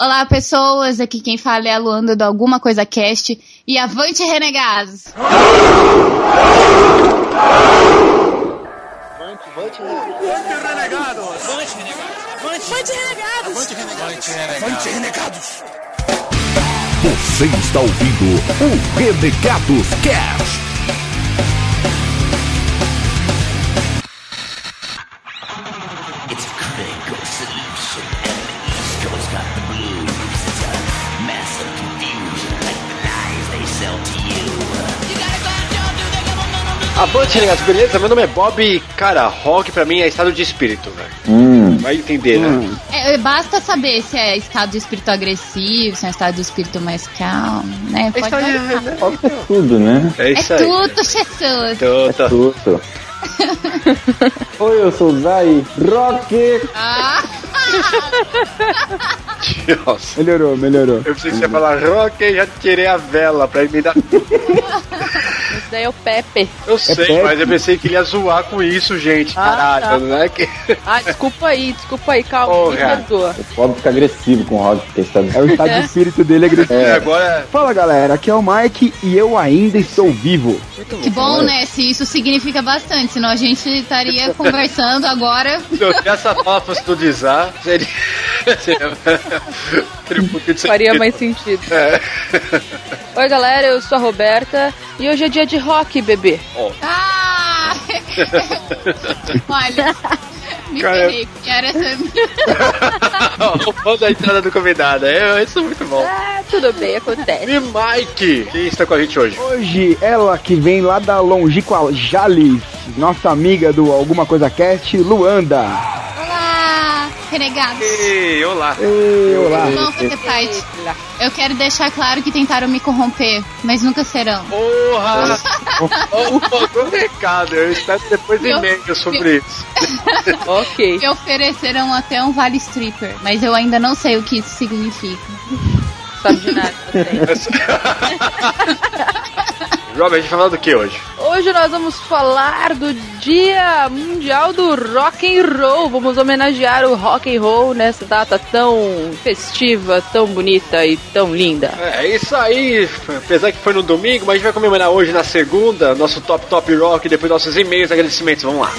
Olá, pessoas. Aqui quem fala é a Luanda do Alguma Coisa Cast. E avante, renegados! Avante, avante, renegados! Avante, renegados! Avante, renegados! Avante, renegados! Avante, renegados! Você está ouvindo o Renegados Cast. Avante, renegados, beleza? Meu nome é Bob e, cara, rock pra mim é estado de espírito, velho. Hum. Vai entender, né? É, basta saber se é estado de espírito agressivo, se é estado de espírito mais calmo, né? Pode Isso aí, variar. né? Pode ser tudo, né? É É isso aí. tudo, Jesus! Tô, É tudo. Oi, eu sou o Zay Rock. Ah, Nossa. Melhorou, melhorou. Eu pensei que você ia falar rock e já tirei a vela pra emendar. Esse daí é o Pepe. Eu sei, Pepe? mas eu pensei que ele ia zoar com isso, gente. Ah, Caralho, tá. não é que. Ah, desculpa aí, desculpa aí, calma. Porra. Me perdoa. O pobre fica agressivo com o rock, porque está... É o estado de espírito dele agressivo. É. Agora. Fala galera, aqui é o Mike e eu ainda estou vivo. que bom, né? Se isso significa bastante, senão a gente estaria conversando agora. Se essa palavra fosse utilizar, seria. seria... um de Faria sentido. mais sentido. É. Oi, galera, eu sou a Roberta e hoje é dia de rock, bebê. Ah! Olha, me Cara, ferrei, porque era essa Vamos da entrada do convidado. É, isso é muito bom. Ah, tudo bem, acontece. E Mike, quem está com a gente hoje? Hoje, ela que vem lá da longínqua Jales, nossa amiga do Alguma Coisa Cast, Luanda. Olá, renegados. Ei, olá. Ei, olá. Bom fazer parte. Eu quero deixar claro que tentaram me corromper, mas nunca serão. Porra! Um recado, eu espero depois Meu- e-mail sobre isso. Ok. Me ofereceram até um vale stripper, mas eu ainda não sei o que isso significa. Sabe de nada. não sei. Robert, a gente vai falar do que hoje? Hoje nós vamos falar do Dia Mundial do Rock and Roll. Vamos homenagear o rock and roll nessa data tão festiva, tão bonita e tão linda. É isso aí, apesar que foi no domingo, mas a gente vai comemorar hoje na segunda, nosso Top Top Rock, depois nossos e-mails, agradecimentos, vamos lá.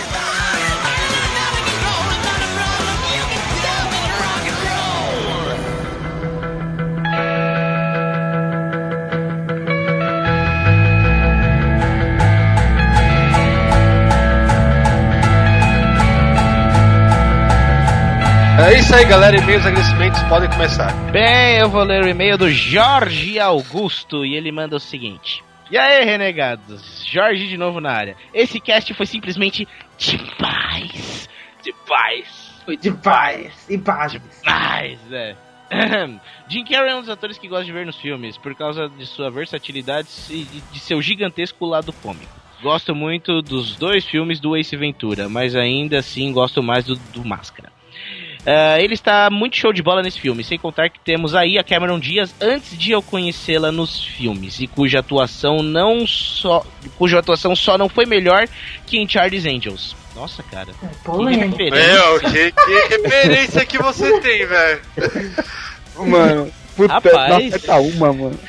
É isso aí, galera, e-mails, agradecimentos, podem começar. Bem, eu vou ler o e-mail do Jorge Augusto e ele manda o seguinte. E aí, renegados? Jorge de novo na área. Esse cast foi simplesmente demais. Demais. Foi demais. Demais. Demais, é. Jim Carrey é um dos atores que gosto de ver nos filmes, por causa de sua versatilidade e de- de seu gigantesco lado cômico. Gosto muito dos dois filmes do Ace Ventura, mas ainda assim gosto mais do, do Máscara. Ah, ele está muito show de bola nesse filme, sem contar que temos aí a Cameron Diaz antes de eu conhecê-la nos filmes, e cuja atuação não só. cuja atuação só não foi melhor que em Charlie's Angels. Nossa, cara. Que referência. Meu, que, que referência que você tem, velho. Mano, puta, Rapaz. nossa, tá uma, mano.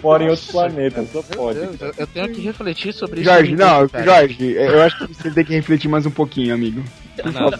Fora em outro planeta, só pode. Eu, tenho que refletir sobre isso. Jorge, não, cara. Jorge, eu acho que você tem que refletir mais um pouquinho, amigo. Não, não, não.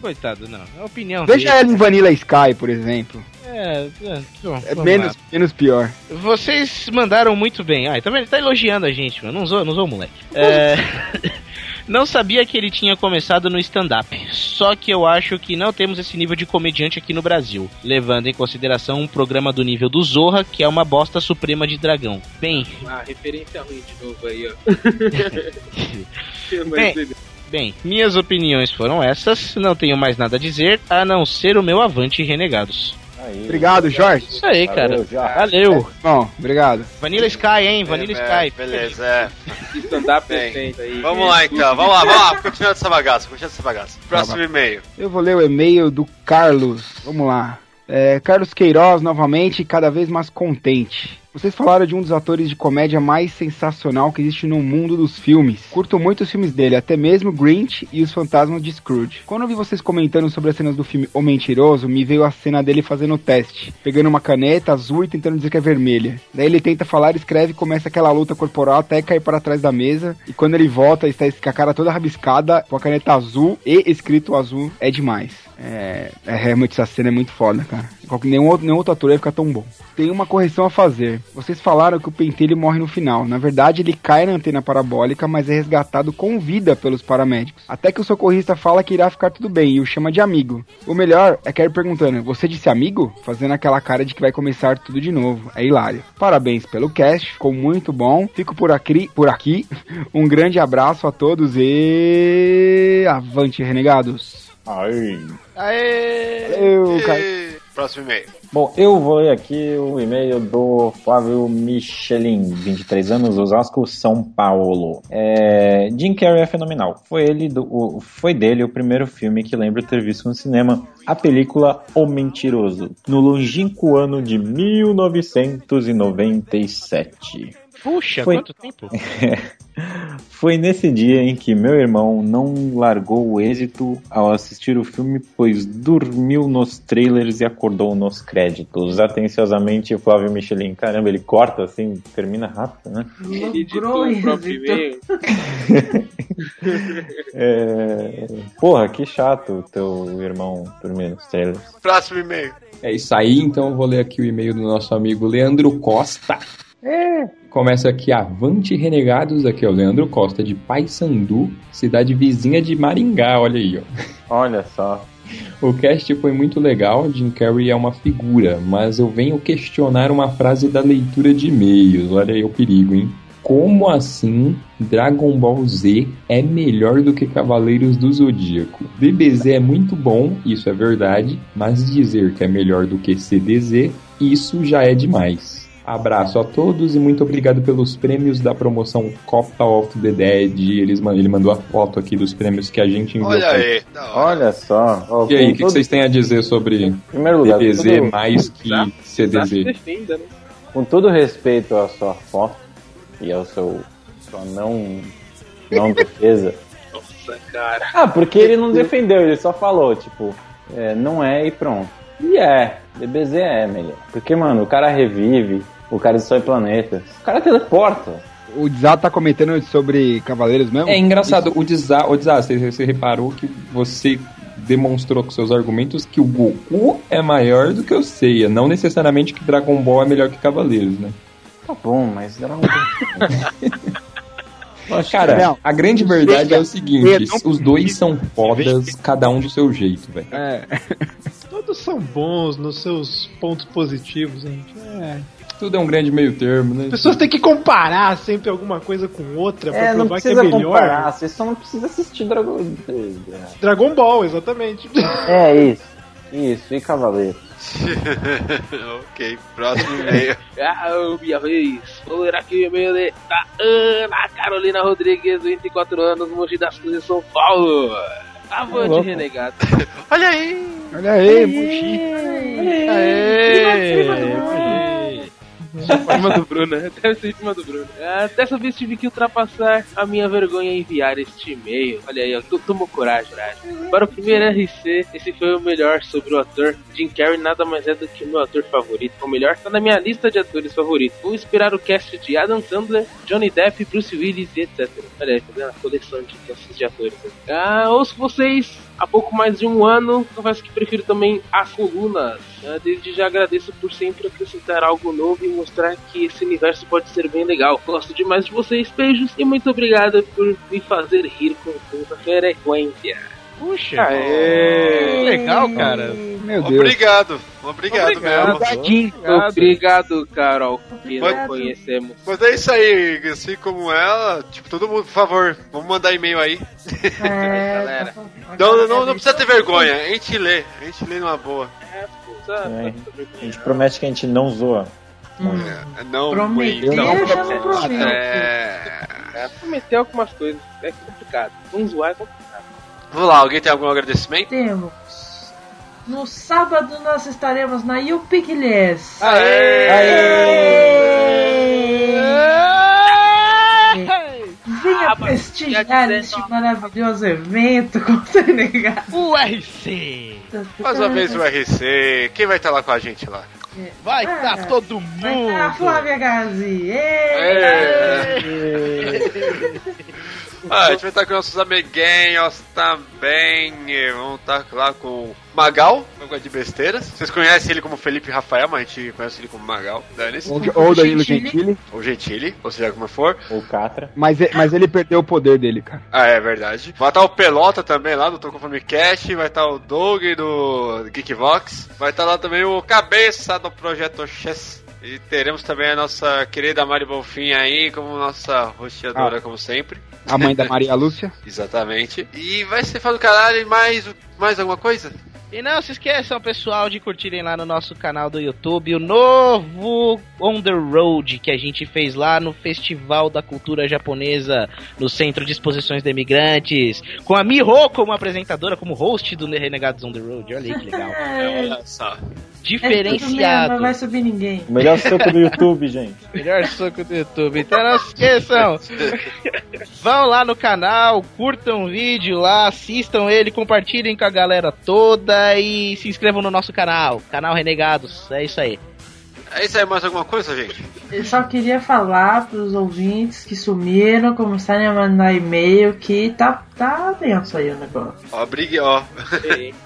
Coitado, não. É a opinião Veja dele. ela em Vanilla Sky, por exemplo. É, é, bom, É menos, lá. menos pior. Vocês mandaram muito bem. Ah, tá vendo? Ele tá elogiando a gente, mano. Não usou, não usou o moleque. É... não sabia que ele tinha começado no stand-up. Só que eu acho que não temos esse nível de comediante aqui no Brasil. Levando em consideração um programa do nível do Zorra, que é uma bosta suprema de dragão. Bem, Ah, referência ruim de novo aí, ó. Bem, bem, minhas opiniões foram essas. Não tenho mais nada a dizer, a não ser o meu avante renegados. Aí. Obrigado, Jorge. Isso aí, cara. Valeu. Valeu. Bom, obrigado. Vanilla Sky, hein? Vanilla É, Sky. Beleza, é. Stand-up Bem, decente aí. Vamos lá então, vamos lá, vamos lá, continuando essa bagaça, continuando essa bagaça. Próximo e-mail. Eu vou ler o e-mail do Carlos. Vamos lá. É, Carlos Queiroz, novamente, cada vez mais contente. Vocês falaram de um dos atores de comédia mais sensacional que existe no mundo dos filmes. Curto muito os filmes dele, até mesmo Grinch e Os Fantasmas de Scrooge. Quando eu vi vocês comentando sobre as cenas do filme O Mentiroso, me veio a cena dele fazendo o teste, pegando uma caneta azul e tentando dizer que é vermelha. Daí ele tenta falar, escreve e começa aquela luta corporal até cair para trás da mesa. E quando ele volta, está com a cara toda rabiscada, com a caneta azul e escrito azul, é demais. É, é realmente essa cena é muito foda, cara. Nenhum outro, nenhum outro ator ia ficar tão bom. Tem uma correção a fazer. Vocês falaram que o pentelho morre no final. Na verdade, ele cai na antena parabólica, mas é resgatado com vida pelos paramédicos. Até que o socorrista fala que irá ficar tudo bem e o chama de amigo. O melhor é que ele perguntando: Você disse amigo? Fazendo aquela cara de que vai começar tudo de novo. É hilário. Parabéns pelo cast, ficou muito bom. Fico por aqui. Por aqui. Um grande abraço a todos e. Avante, renegados! Ai. Aê! Valeu, cara. Próximo e-mail. Bom, eu vou ler aqui o e-mail do Flávio Michelin, 23 anos, Osasco, São Paulo. É, Jim Carrey é fenomenal. Foi, ele do- o- foi dele o primeiro filme que lembro ter visto no cinema, a película O Mentiroso, no longínquo ano de 1997. Puxa, Foi. quanto tempo? Foi nesse dia em que meu irmão não largou o êxito ao assistir o filme, pois dormiu nos trailers e acordou nos créditos. Atenciosamente, Flávio Michelin. Caramba, ele corta assim, termina rápido, né? Editou o próprio e-mail. É... Porra, que chato o teu irmão dormir nos trailers. Próximo e-mail. É isso aí, então eu vou ler aqui o e-mail do nosso amigo Leandro Costa. Começa aqui, Avante Renegados, aqui é o Leandro Costa, de Paysandu, cidade vizinha de Maringá, olha aí, ó. Olha só. O cast foi muito legal, Jim Carrey é uma figura, mas eu venho questionar uma frase da leitura de e-mails, olha aí o perigo, hein? Como assim Dragon Ball Z é melhor do que Cavaleiros do Zodíaco? DBZ é muito bom, isso é verdade, mas dizer que é melhor do que CDZ, isso já é demais. Abraço a todos e muito obrigado pelos prêmios da promoção Copa of the Dead. Eles, ele mandou a foto aqui dos prêmios que a gente enviou. Olha aí. Olha só. Ó, E aí, o que, todo- vocês têm a dizer sobre primeiro lugar, DBZ todo, mais que Tá CDZ? defenda, né? com todo respeito à sua foto e ao seu sua não, não defesa. Nossa, cara. Ah, porque ele não defendeu, ele só falou, tipo, é, não é e pronto. E é, DBZ é melhor. Porque, mano, o cara revive, o cara destrói planetas, o cara teleporta. O Zá tá comentando sobre Cavaleiros mesmo? É engraçado, o Desa- o desastre, você reparou que você demonstrou com seus argumentos que o Goku é maior do que o Seiya, não necessariamente que Dragon Ball é melhor que Cavaleiros, né? Tá bom, mas Dragon Ball. Cara, Não. a grande verdade é o seguinte, os dois são fodas, cada um do seu jeito, velho. É. São bons nos seus pontos positivos, gente. É. Tudo é um grande meio termo, né? As pessoas têm que comparar sempre alguma coisa com outra pra É, não provar que é precisa melhor. comparar, você só não precisa assistir Dragon Dragon Ball, exatamente. É isso, isso, e Cavaleiro. ok, próximo e-mail. Ah, minha vez. Vou ler aqui o e-mail de- da Ana Carolina Rodrigues, 24 anos, Mogi das Cruzes, São Paulo. Avante, louco. renegado. Olha aí. Olha aí, Muxi. Aê! Em cima do Bruno, né? Deve ser em do Bruno. Ah, dessa vez tive que ultrapassar a minha vergonha e enviar este e-mail. Olha aí, eu tomou coragem, coragem. Para o primeiro RC, esse foi o melhor sobre o ator. Jim Carrey nada mais é do que o meu ator favorito. O melhor tá na minha lista de atores favoritos. Vou inspirar o cast de Adam Sandler, Johnny Depp, Bruce Willis e etc. Olha aí, tá vendo? A coleção de de atores. Ah, ouço vocês há pouco mais de um ano. Confesso que prefiro também as colunas. Ah, desde já agradeço por sempre acrescentar algo novo e mostrar que esse universo pode ser bem legal. Gosto demais de vocês, beijos e muito obrigado por me fazer rir com tanta frequência. Puxa, Aê! legal, cara. Meu Deus. Obrigado. Obrigado, Obrigado. mesmo. Obrigado, Carol, que Mas- não conhecemos. Mas é isso aí, assim como ela, tipo, todo mundo, por favor, vamos mandar e-mail aí. É, Galera. tá. Não, não, não, não precisa ter vergonha, a gente lê, a gente lê numa boa. É, sabe? É, a gente promete que a gente não zoa. É, não, Prometeu, não, já não prometeu. É... É, algumas coisas é complicado. Zoar complicado. Vamos lá, alguém tem algum agradecimento? Temos. No sábado nós estaremos na Yupikles. Aê! Aê! Venha ah, prestigiar este maravilhoso evento com o RC. Mais tá uma vez o RC. Quem vai estar lá com a gente lá? É. Vai estar ah, tá todo mundo! Vai tá a Flávia Gazi! Ah, a gente vai estar com nossos amiguinhos também. Vamos estar lá com o Magal, gosto de besteiras. Vocês conhecem ele como Felipe Rafael, mas a gente conhece ele como Magal. Dane-se. Ou, ou Danilo Gentili. Ou Gentili, ou seja, como for. Ou Catra. Mas, mas ele perdeu o poder dele, cara. Ah, é verdade. Vai estar o Pelota também lá do Tô Cast, vai estar o Doug do Geekvox, vai estar lá também o Cabeça do Projeto Chess. E teremos também a nossa querida Mari Bonfim aí como nossa rosteadora, Ah. como sempre. A mãe da Maria Lúcia. Exatamente. E vai ser fã do caralho e mais, mais alguma coisa? E não se esqueçam, pessoal, de curtirem lá no nosso canal do YouTube o novo On the Road que a gente fez lá no Festival da Cultura Japonesa, no Centro de Exposições de Imigrantes, com a Miho como apresentadora, como host do Renegados On the Road. Olha aí que legal. Olha só. É Diferenciado. não vai subir ninguém. O melhor soco do YouTube, gente. Melhor soco do YouTube. Então não se esqueçam. Vão lá no canal, curtam o vídeo lá, assistam ele, compartilhem com a galera toda e se inscrevam no nosso canal, canal Renegados. É isso aí. É isso aí, mais alguma coisa, gente? Eu só queria falar pros ouvintes que sumiram, começarem a mandar e-mail, que tá, tá denso aí o negócio. Ó, brigue, ó.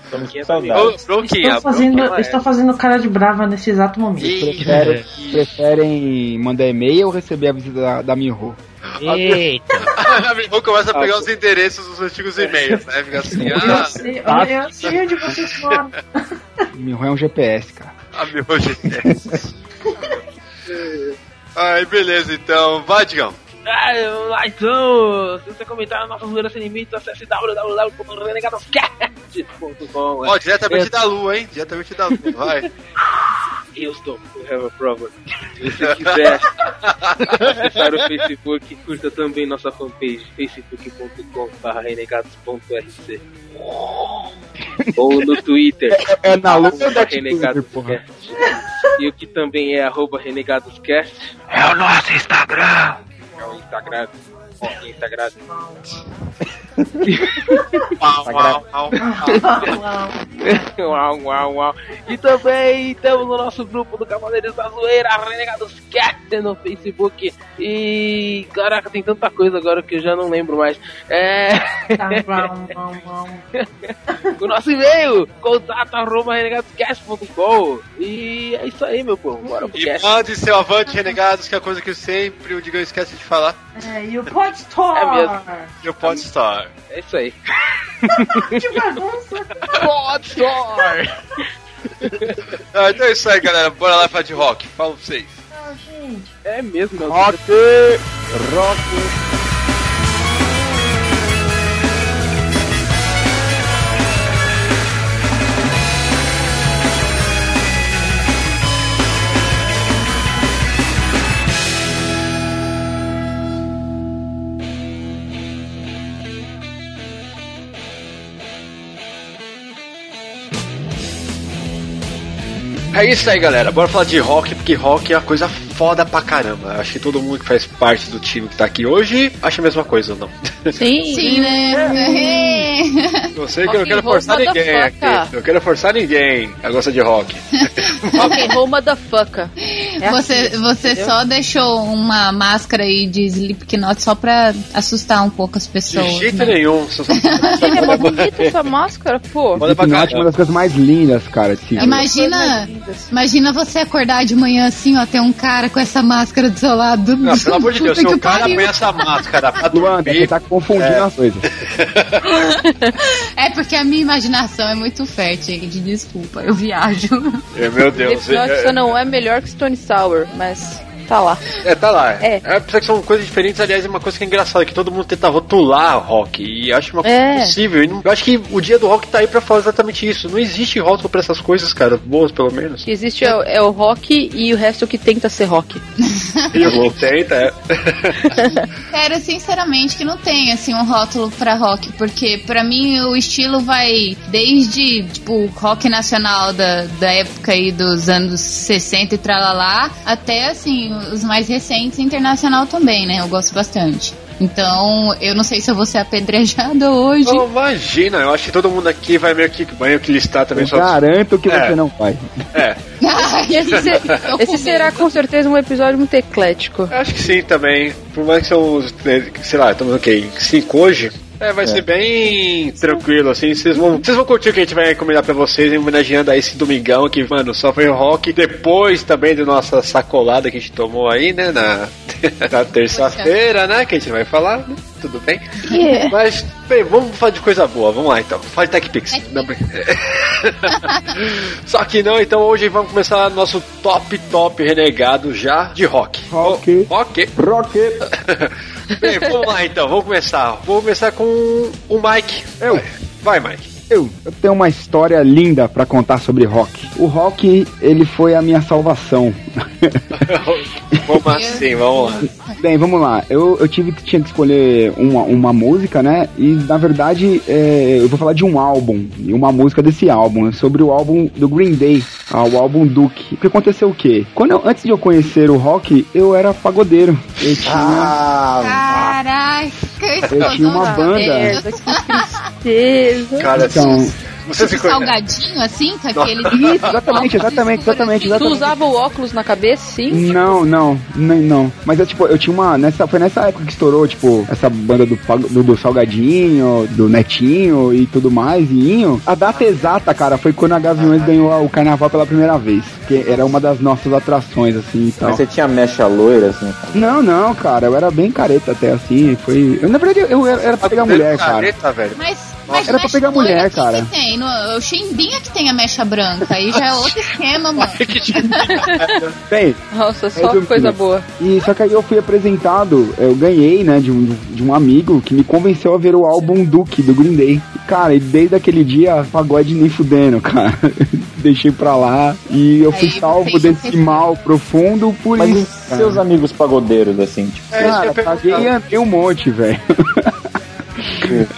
Estamos com Ô, Estou fazendo, estou fazendo cara de brava nesse exato momento. Preferem, preferem mandar e-mail ou receber a visita da, da Miho? Eita. A Miho começa a pegar os endereços dos antigos e-mails, né? Fica assim, Eu ah, sei, eu, eu sei onde vocês moram. Miho é um GPS, cara. a GTS. Ai, beleza, então. Vai, Digão. Ah, lá então! Se você comentar na nossa zoeira sem limites, acesse www.renegadoscast.com. Ó, diretamente da lua, hein? Diretamente da lua, vai. Houston, we have a problem. Se você quiser acessar o Facebook, curta também nossa fanpage facebook.com.br renegados.rc ou no Twitter É, é na lua arroba da renegadoscast e o que também é arroba renegadoscast É o nosso Instagram. é o Instagram ó, Instagram Uau, uau, uau. uau, uau, uau. E também estamos no nosso grupo do Cavaleiros da Zoeira, Renegados Cat no Facebook. E caraca, tem tanta coisa agora que eu já não lembro mais. É. Tá, o nosso e-mail, contato arroba renegadoscast.com. E é isso aí, meu povo. Bora pro E cast. mande seu avante, renegados, que é a coisa que sempre o Digão esquece de falar. É, e o Pod Store! É mesmo. E o Podstar. É isso aí. que bagunça! God Store! Ah, então é isso aí, galera. Bora lá falar de rock. Falo pra vocês. Não, gente. É mesmo, meu Rock! É isso aí, galera. Bora falar de rock, porque rock é uma coisa foda pra caramba. Acho que todo mundo que faz parte do time que tá aqui hoje acha a mesma coisa, ou não? Sim. Sim, né? Eu sei que eu não quero forçar ninguém aqui. Eu quero forçar ninguém a gostar de rock. Rock and roll motherfucker. É Você, assim, você entendeu? só deixou uma máscara aí de Slipknot só pra assustar um pouco as De pessoas. jeito né? nenhum. Só- só- Ele é bonita essa máscara, pô. Foda pra Slipknot é uma das coisas mais lindas, cara, de ver. Imagina, você acordar de manhã assim, ó, tem um cara com essa máscara do seu lado. Não, pelo amor de Deus, se o cara pariu. põe essa máscara pra Luan, você dormir. tá confundindo É. as coisas. É porque a minha imaginação é muito fértil, gente. Desculpa, eu viajo. É, Meu Deus. Slipknot só É, não é melhor que Stone Sour, mas tá lá. é, tá lá. É. É. apesar que são coisas diferentes, aliás, é uma coisa que é engraçada, que todo mundo tenta rotular rock. E acho uma coisa É. impossível. E não- Eu acho que o dia do rock tá aí pra falar exatamente isso. Não existe rótulo pra essas coisas, cara. Boas, pelo menos. O que existe é, o- é o rock e o resto que tenta ser rock. E o tenta, é. Sério, sinceramente, que não tem, assim, um rótulo pra rock, porque pra mim o estilo vai desde, tipo, rock nacional da, da época aí dos anos 60 e tralalá, até, assim, os mais recentes internacional também, né? Eu gosto bastante. Então, eu não sei se eu vou ser apedrejada hoje. Oh, imagina, eu acho que todo mundo aqui vai meio que, meio que listar também Eu suas- garanto que É. você não vai. É, Esse, se- esse será com certeza um episódio muito eclético. eu acho que sim também. Por mais que são, né, sei lá, estamos ok, cinco hoje. É, vai ser bem tranquilo, assim. Vocês vão, vocês vão curtir o que a gente vai recomendar pra vocês, homenageando a esse domingão que, mano, só foi rock. Depois também da nossa sacolada que a gente tomou aí, né, na, na terça-feira, né, que a gente vai falar, né? Tudo bem? Yeah. Mas, bem, vamos falar de coisa boa, vamos lá então. Fala de TechPix. Só que não, então hoje vamos começar nosso top, top renegado já de rock. Rock. Rock. Rock. Bem, vamos lá então, vamos começar. Vou começar com o Mike. Eu. Vai, Mike. Eu, eu tenho uma história linda pra contar sobre rock. O rock, ele foi a minha salvação. Vamos assim, vamos lá. Bem, vamos lá. Eu, eu tive que tinha que escolher uma, uma música, né? E na verdade é, eu vou falar de um álbum e uma música desse álbum, é sobre o álbum do Green Day, ah, o álbum Duke. Porque aconteceu o quê? Quando eu- antes de eu conhecer o rock, eu era pagodeiro. Eu tinha, Ah, Caraca, eu tinha uma banda. Merda, que tristeza. Cara, Então, você se conhece. salgadinho assim, com aquele. Isso, exatamente, exatamente, exatamente, Tu exatamente. usava o óculos na cabeça, sim? Não, não, nem não. Mas é tipo, eu tinha uma. Nessa, foi nessa época que estourou, tipo, essa banda do, do, do Salgadinho, do Netinho e tudo mais, e Inho. A data exata, cara, foi quando a Gaviões ganhou o carnaval pela primeira vez. Que era uma das nossas atrações, assim e tal. mas você tinha mecha loira, assim, cara. Não, não, cara, eu era bem careta até assim. Foi. Eu, na verdade, eu era, era pra pegar mulher, cara. Careta, velho. Mas, mas Era pra pegar mulher, cara. Que tem? No, o Chimbinha que tem a mecha branca. Aí já é outro esquema, mano. Bem, Nossa, só Resumindo. coisa boa. E só que aí eu fui apresentado, eu ganhei, né, de um, de um amigo que me convenceu a ver o álbum Duke do Green Day. E, cara, e desde aquele dia, pagode nem fudendo, cara. Deixei pra lá e eu fui Aí salvo desse mal profundo por Mas isso. seus amigos pagodeiros, assim, tipo, É, isso que eu Cara, paguei e andei um monte, velho.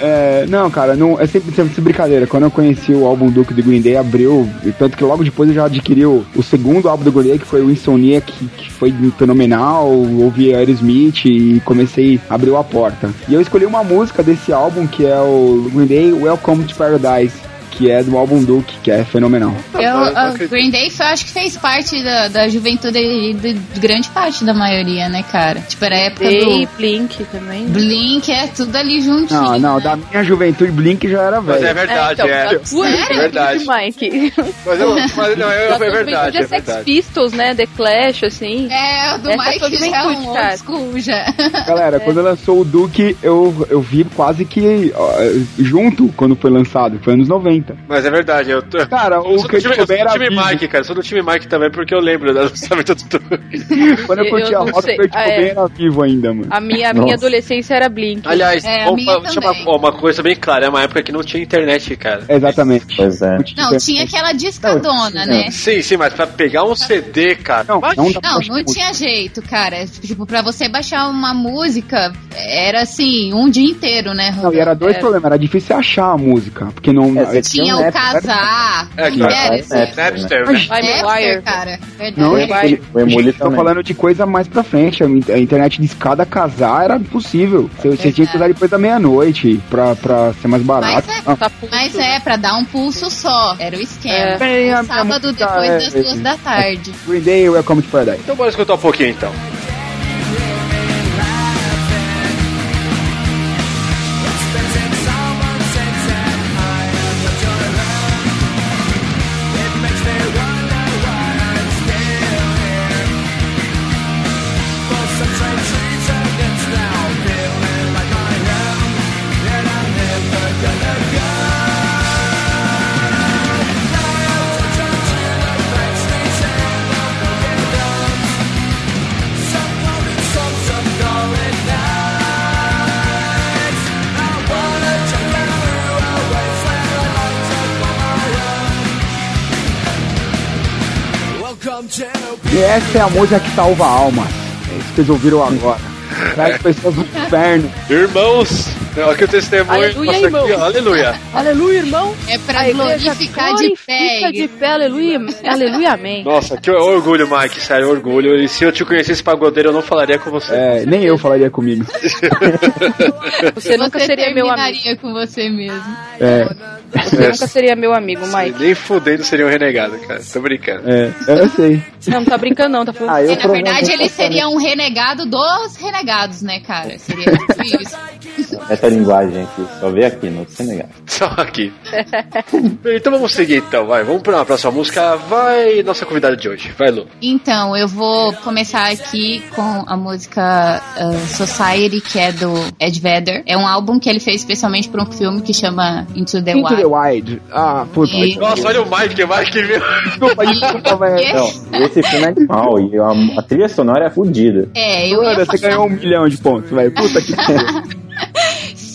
É, não, cara, não, é sempre, sempre brincadeira. Quando eu conheci o álbum Duke do Green Day, abriu. Tanto que logo depois eu já adquiri o, o segundo álbum do Green Day, que foi o Insomniac, que, que foi fenomenal. Ouvi Aerosmith e comecei, abriu a porta. E eu escolhi uma música desse álbum, que é o Green Day Welcome to Paradise. Que é do álbum Duke, que é fenomenal. Eu, eu não a acredito. Green Day foi- acho que fez parte da, da juventude e de, de grande parte da maioria, né, cara? Tipo, era a época Day, do Blink também. Blink, é tudo ali juntinho. Não, não, né? da minha juventude, Blink já era Mas é velho. verdade, então, é. tua Sério? juventude, Verdade. Mike. Mas, eu, mas não, eu, Da é tua verdade, é é Sex verdade. Pistols, né? The Clash, assim. É, o do Essa é Mike já é um old school já. Galera, quando lançou o Duke, eu, eu vi quase que ó, junto quando foi lançado, foi anos 90. Mas é verdade, eu tô. Cara, o que time, eu eu sou do era time. Mike, cara. eu Sou do time Mike também porque eu lembro do lançamento do Quando eu curti eu a não tipo, Ah, é. bem era vivo ainda, mano. A minha, a minha adolescência era Blink. Aliás, É, a vamos- minha deixa também. uma, uma coisa bem clara, é uma época que não tinha internet, cara. Exatamente. pois é. Não, tinha aquela discadona, né? Sim, sim, mas pra pegar um CD, cara. Não, não Não, não muito. tinha jeito, cara. Tipo, pra você baixar uma música, era assim, um dia inteiro, né? Não, e era dois Era. problemas, era difícil achar a música, porque não... É, Tinha o Napster, casar. É, não claro. era É, é. Napster, né? LimeWire. Napster, cara. Não, Verdade. gente, o Emule também. falando de coisa mais pra frente. A, in- a internet de escada casar era impossível. Você, você tinha que usar depois da meia-noite pra, pra ser mais barato. Mas é, Ah, Tá puto. mas é, pra dar um pulso só. Era o esquema. É. Sábado depois é- das duas da tarde. Green Day, Welcome to Paradise. Então bora escutar um pouquinho então. Essa é a música que salva almas. É isso que vocês ouviram agora. Traz pessoas do inferno. Irmãos, Não, aqui o testemunho. Aleluia, nossa, irmão. aqui, ó, aleluia. Aleluia, irmão. É pra A glorificar de pé. de pé, aleluia. Aleluia, amém. Nossa, que orgulho, Mike, sério, orgulho. E se eu te conhecesse pagodeiro, eu não falaria com você. É, nem eu falaria comigo. Você nunca seria meu amigo. com você mesmo. É, Você nunca seria meu amigo, Mike. Nem fudendo seria um renegado, cara. Tô brincando. é, eu sei. Não, não tá brincando não, tá falando. Ah, eu É, na verdade, ele seria um renegado dos renegados, né, cara? Seria tipo isso. Essa linguagem aqui, só vê aqui no Senegal. Só aqui. Bem, então vamos seguir então, vai. Vamos pra próxima música. Vai, nossa convidada de hoje. Vai, Lu. Então, eu vou começar aqui com a música uh, Society, que é do Ed Vedder. É um álbum que ele fez especialmente para um filme que chama Into the Into Wild. the Wild. Ah, puta. E- Nossa, olha o Mike, o Mike viu. Desculpa, desculpa, velho. Não, esse filme é animal e a, a trilha sonora é fodida. É, eu ia Mano, você ganhou um milhão de pontos, velho. Puta que pariu.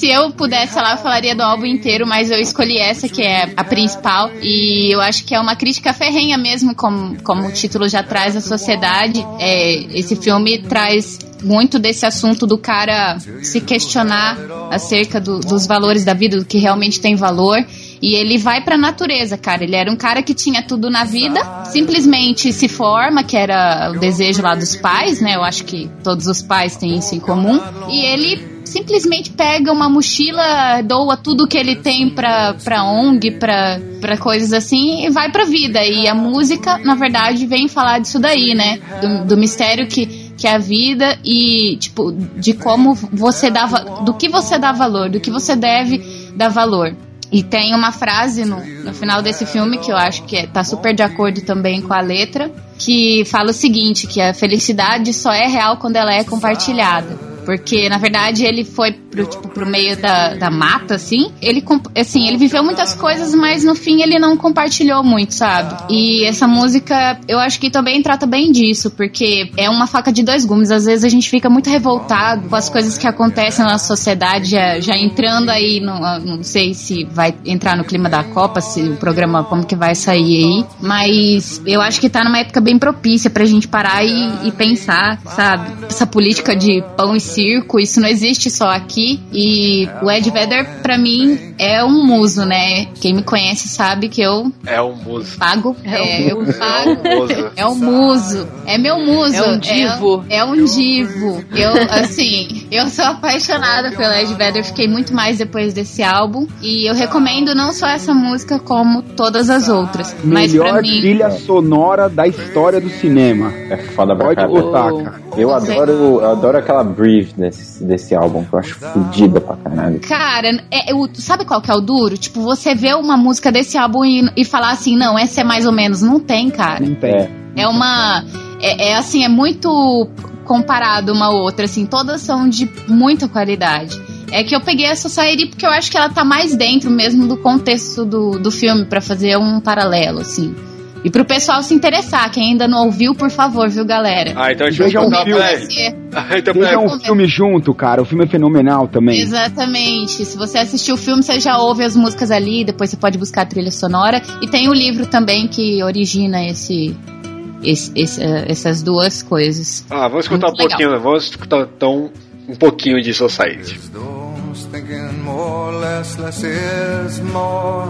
Se eu pudesse falar, eu falaria do álbum inteiro, mas eu escolhi essa, que é a principal. E eu acho que é uma crítica ferrenha mesmo, como, como o título já traz a sociedade. É, esse filme traz muito desse assunto do cara se questionar acerca do- dos valores da vida, do que realmente tem valor. E ele vai pra natureza, cara. Ele era um cara que tinha tudo na vida, simplesmente se forma, que era o desejo lá dos pais, né? Eu acho que todos os pais têm isso em comum. E ele simplesmente pega uma mochila, doa tudo que ele tem pra, pra ONG, pra, pra coisas assim, e vai pra vida. E a música, na verdade, vem falar disso daí, né? Do, do mistério que, que é a vida e, tipo, de como você dá, va- do que você dá valor, do que você deve dar valor. E tem uma frase no, no final desse filme que eu acho que é, tá super de acordo também com a letra, que fala o seguinte, que a felicidade só é real quando ela é compartilhada. Porque, na verdade, ele foi pro, tipo, pro meio da, da mata, assim. Ele, assim, ele viveu muitas coisas, mas no fim ele não compartilhou muito, sabe? E essa música, eu acho que também trata bem disso, porque é uma faca de dois gumes. Às vezes a gente fica muito revoltado com as coisas que acontecem na sociedade, já, já entrando aí, no, não sei se vai entrar no clima da Copa, se o programa como que vai sair aí, mas eu acho que tá numa época bem propícia pra gente parar e, e pensar, sabe? Essa política de pão e circo, isso não existe só aqui. E o Ed Vedder, pra mim, é um muso, né? Quem me conhece sabe que eu É um muso. pago. É, eu pago. muso. É um muso. É meu muso. É um divo. É, é um divo. Eu, assim, eu sou apaixonada pelo Ed Vedder. Fiquei muito mais depois desse álbum. E eu recomendo não só essa música, como todas as outras. Melhor mim. trilha sonora da história do cinema. É foda pra Pode botar, cara. Eu adoro, eu adoro aquela desse, desse álbum, que eu acho fodida pra caralho. Cara, é, o- sabe qual que é o duro? Tipo, você vê uma música desse álbum e, e falar assim, não, essa é mais ou menos. Não tem, cara. Não tem. É, É uma. É, é assim, é muito comparado uma a outra, assim, todas são de muita qualidade. É que eu peguei a Society porque eu acho que ela tá mais dentro mesmo do contexto do, do filme, pra fazer um paralelo, assim. E pro pessoal se interessar, quem ainda não ouviu, por favor, viu, galera? Ah, então a gente vai Veja um contar filme. Ah, então, Veja um filme junto, cara. O filme é fenomenal também. Exatamente. Se você assistiu o filme, você já ouve as músicas ali, depois você pode buscar a trilha sonora. E tem o livro também que origina esse, esse- esse, eh, essas duas coisas. Ah, vamos escutar um Muito legal. pouquinho, vamos escutar então um pouquinho de Society. Those thinking more, less, less is more.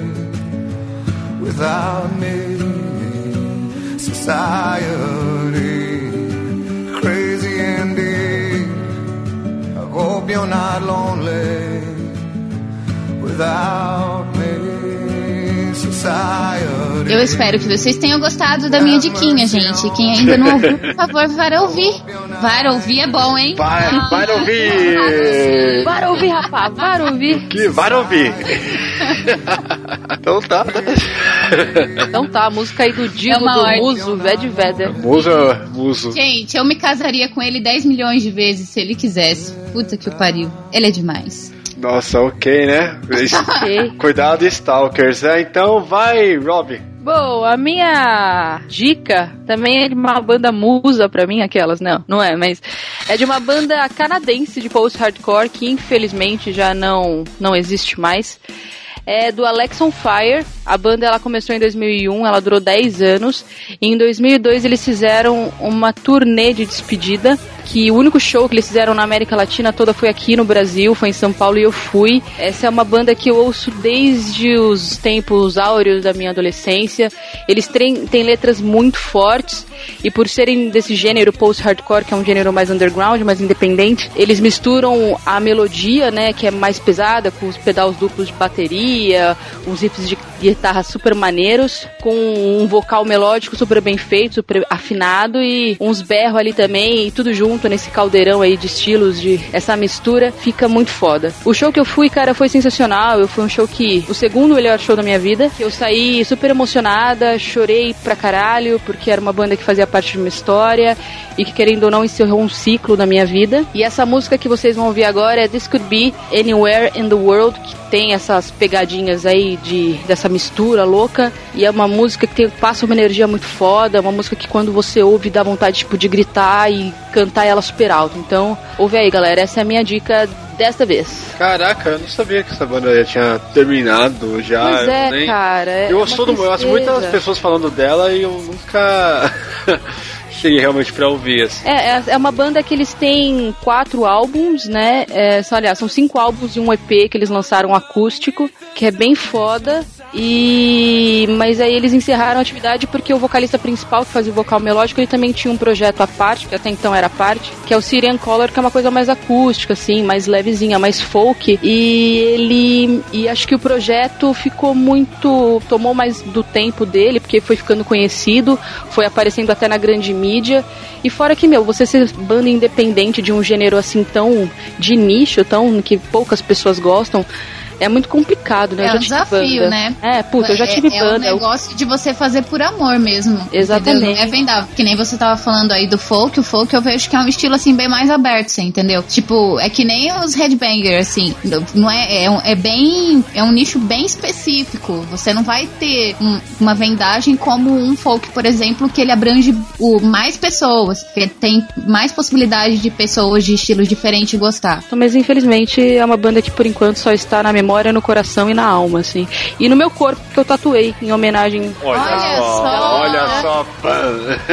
without me. Society, crazy indeed. I hope you're not lonely without me. Society. Eu espero que vocês tenham gostado da minha diquinha, gente. Quem ainda não ouviu, por favor, vai ouvir. Vai ouvir é bom, hein? Vai, vai ouvir! Vai ouvir, rapaz, vai ouvir. Que vai ouvir! então tá. Então tá, a música aí do Divo, É do ordem. Muso, Ved Vedder. Muso, muso. Gente, eu me casaria com ele 10 milhões de vezes se ele quisesse. Puta que o pariu. Ele é demais. Nossa, ok, né? Cuidado, Stalkers. É, então vai, Rob. Bom, a minha dica também é de uma banda musa pra mim, aquelas, não, não é, mas é de uma banda canadense de post-hardcore que infelizmente já não, não existe mais. É do Alex on Fire. A banda ela começou em 2001, ela durou 10 anos. E em 2002 eles fizeram uma turnê de despedida. Que o único show que eles fizeram na América Latina toda foi aqui no Brasil, foi em São Paulo e eu fui. Essa é uma banda que eu ouço desde os tempos áureos da minha adolescência. Eles têm, têm letras muito fortes e por serem desse gênero post-hardcore, que é um gênero mais underground, mais independente, eles misturam a melodia, né, que é mais pesada, com os pedais duplos de bateria, uns riffs de guitarra super maneiros, com um vocal melódico super bem feito, super afinado e uns berros ali também, e tudo junto nesse caldeirão aí de estilos, de essa mistura, fica muito foda. O show que eu fui, cara, foi sensacional. Eu fui um show que, o segundo melhor show da minha vida, eu saí super emocionada, chorei pra caralho, porque era uma banda que fazia parte de uma história e que, querendo ou não, encerrou um ciclo na minha vida. E essa música que vocês vão ouvir agora é This Could Be Anywhere in the World, que tem essas pegadinhas aí de dessa mistura louca e é uma música que tem, passa uma energia muito foda, uma música que quando você ouve dá vontade tipo de gritar e cantar ela super alto. Então, ouve aí, galera, essa é a minha dica desta vez. Caraca, eu não sabia que essa banda já tinha terminado já. Pois é, eu nem- cara, é eu ouço todo mundo, eu ouço muitas pessoas falando dela e eu nunca cheguei realmente pra ouvir assim. É, é, é uma banda que eles têm quatro álbuns, né? É, só, aliás, são cinco álbuns e um EP que eles lançaram acústico, que é bem foda. E mas aí eles encerraram a atividade porque o vocalista principal que fazia o vocal melódico, ele também tinha um projeto à parte, que até então era parte, que é o Syrian Color, que é uma coisa mais acústica assim, mais levezinha, mais folk. E ele e acho que o projeto ficou muito tomou mais do tempo dele, porque foi ficando conhecido, foi aparecendo até na grande mídia. E fora que, meu, você ser banda independente de um gênero assim tão de nicho, tão que poucas pessoas gostam, é muito complicado, né? É um desafio, né? É, puta, eu já É- tive é, banda. É um negócio de você fazer por amor mesmo. Exatamente. entendeu? Não é vendável. Que nem você tava falando aí do folk. O folk eu vejo que é um estilo assim bem mais aberto, você entendeu? Tipo, é que nem os headbangers, assim. Não é, é, é bem. É um nicho bem específico. Você não vai ter um- uma vendagem como um folk, por exemplo, que ele abrange o, mais pessoas. Que tem mais possibilidade de pessoas de estilos diferentes gostar. Mas infelizmente é uma banda que por enquanto só está na memória, no coração e na alma, assim. E no meu corpo, que eu tatuei em homenagem. Olha, Olha só, olha só.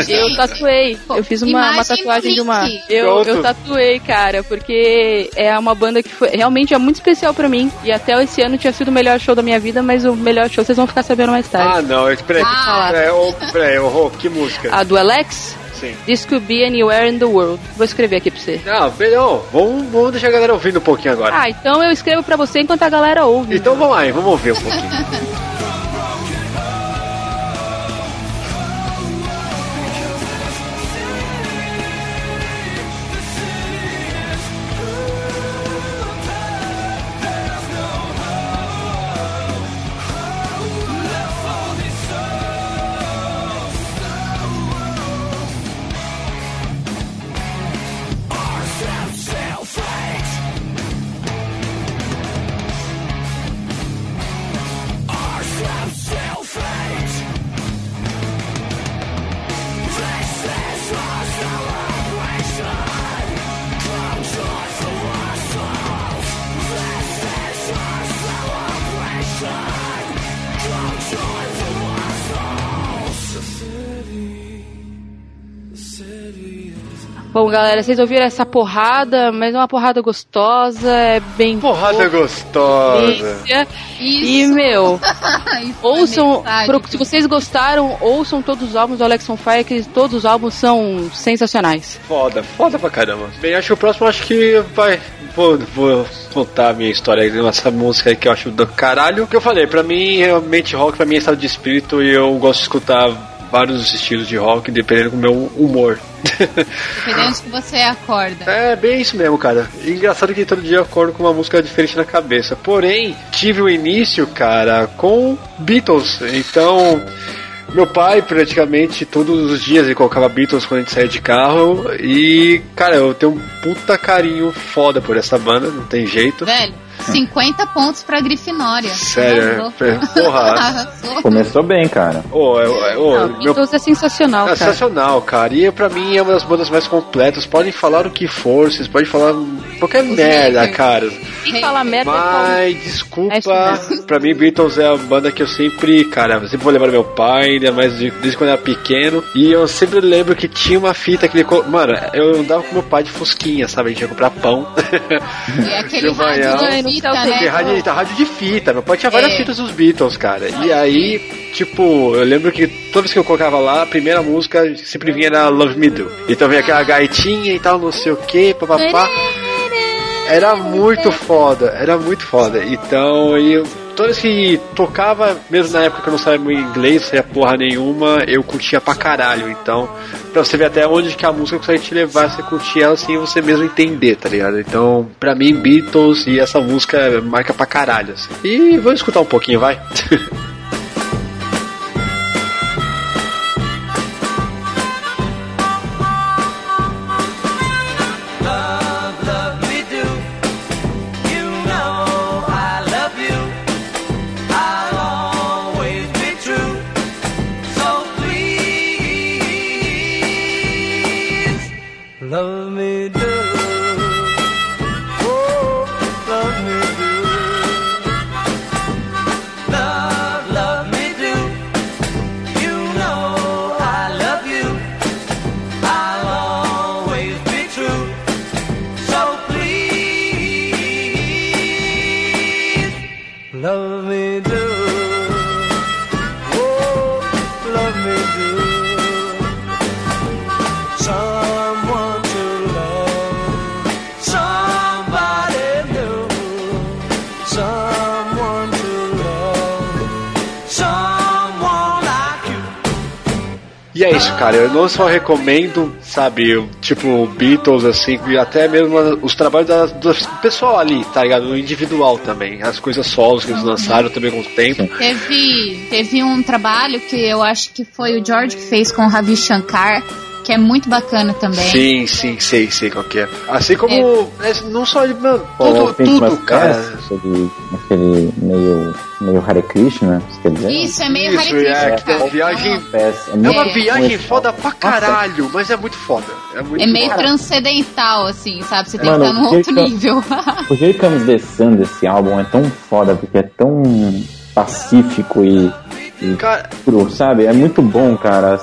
Eu tatuei. Eu fiz uma, uma tatuagem de uma. Eu, eu tatuei, cara, porque é uma banda que foi realmente é muito especial pra mim. E até esse ano tinha sido o melhor show da minha vida, mas o melhor show vocês vão ficar sabendo mais tarde. Ah, não, peraí, Ah. peraí, peraí, ô, Rô, que música? A do Alex? Sim. This could be anywhere in the world. Vou escrever aqui pra você. Não, melhor, vamos, vamos deixar a galera ouvindo um pouquinho agora. Ah, então eu escrevo pra você enquanto a galera ouve. Então vamos aí, vamos ouvir um pouquinho. Bye. Bom, galera, vocês ouviram essa porrada, mas é uma porrada gostosa, é bem. Porrada fofa, gostosa. E, meu, ouçam. pro- se vocês gostaram, ouçam todos os álbuns do Alex on Fire, que todos os álbuns são sensacionais. Foda, foda pra caramba. Bem, acho que o próximo acho que vai. Vou, vou contar a minha história aí nessa música aí que eu acho do caralho. O que eu falei, pra mim, realmente rock pra mim é estado de espírito e eu gosto de escutar vários estilos de rock, dependendo do meu humor. Dependendo de que você acorda. É bem isso mesmo, cara. E engraçado que todo dia eu acordo com uma música diferente na cabeça. Porém, tive o início, cara, com Beatles. Então, meu pai praticamente todos os dias ele colocava Beatles quando a gente saía de carro. E, cara, eu tenho um puta carinho foda por essa banda, não tem jeito. Velho, 50 pontos pra Grifinória. Sério, é, porra. Começou bem, cara. Ô, eu- eu- ô, Não, meu Beatles é sensacional, É cara. sensacional, cara. E pra mim é uma das bandas mais completas. Podem falar o que for, vocês podem falar qualquer merda, haters. cara. Quem fala merda é Mas, É desculpa, isso pra mim Beatles é a banda que eu sempre, cara, eu sempre vou lembrar meu pai, ainda mais de- desde quando eu era pequeno. E eu sempre lembro que tinha uma fita que ele. Mano, eu andava com meu pai de Fusquinha, sabe? A gente ia comprar pão. E aquele Seu Baião. Fita, né? Tem rádio, tá, rádio de fita. Meu pai tinha várias É. fitas dos Beatles, cara. E aí, tipo, eu lembro que toda vez que eu colocava lá, a primeira música sempre vinha na Love Me Do. Então vinha aquela gaitinha e tal, não sei o que, papapá. Era muito foda, era muito foda. Então, eu. Vez que tocava, mesmo na época que eu não sabia inglês, não porra nenhuma, eu curtia pra caralho. Então, pra você ver até onde que a música consegue te levar, você curtir ela sem você mesmo entender, tá ligado? Então, pra mim, Beatles e essa música marca pra caralho. Assim. E vamos escutar um pouquinho, vai? Isso, cara. Eu não só recomendo, sabe, tipo, Beatles, assim, e até mesmo os trabalhos do pessoal ali, tá ligado? No individual também. As coisas solos que eles lançaram também com o tempo. Teve, teve um trabalho que eu acho que foi o George que fez com o Ravi Shankar, que é muito bacana também. Sim, sim, sei, sei qual que é. Assim como. é, não só. Mano, Qual é o tudo, tudo, cara. Pass? Aquele, meio, meio Hare Krishna, você quer dizer? Isso, é meio Isso, Hare Krishna, é, cara. é viagem. Pass, É uma viagem foda pra caralho, mas é muito foda. É, muito É meio foda. transcendental, assim, sabe? Você tem Mano, que estar num outro que nível. O jeito que The Sun desse álbum é tão foda, porque é tão pacífico e Cara, cru, sabe? É muito bom, cara.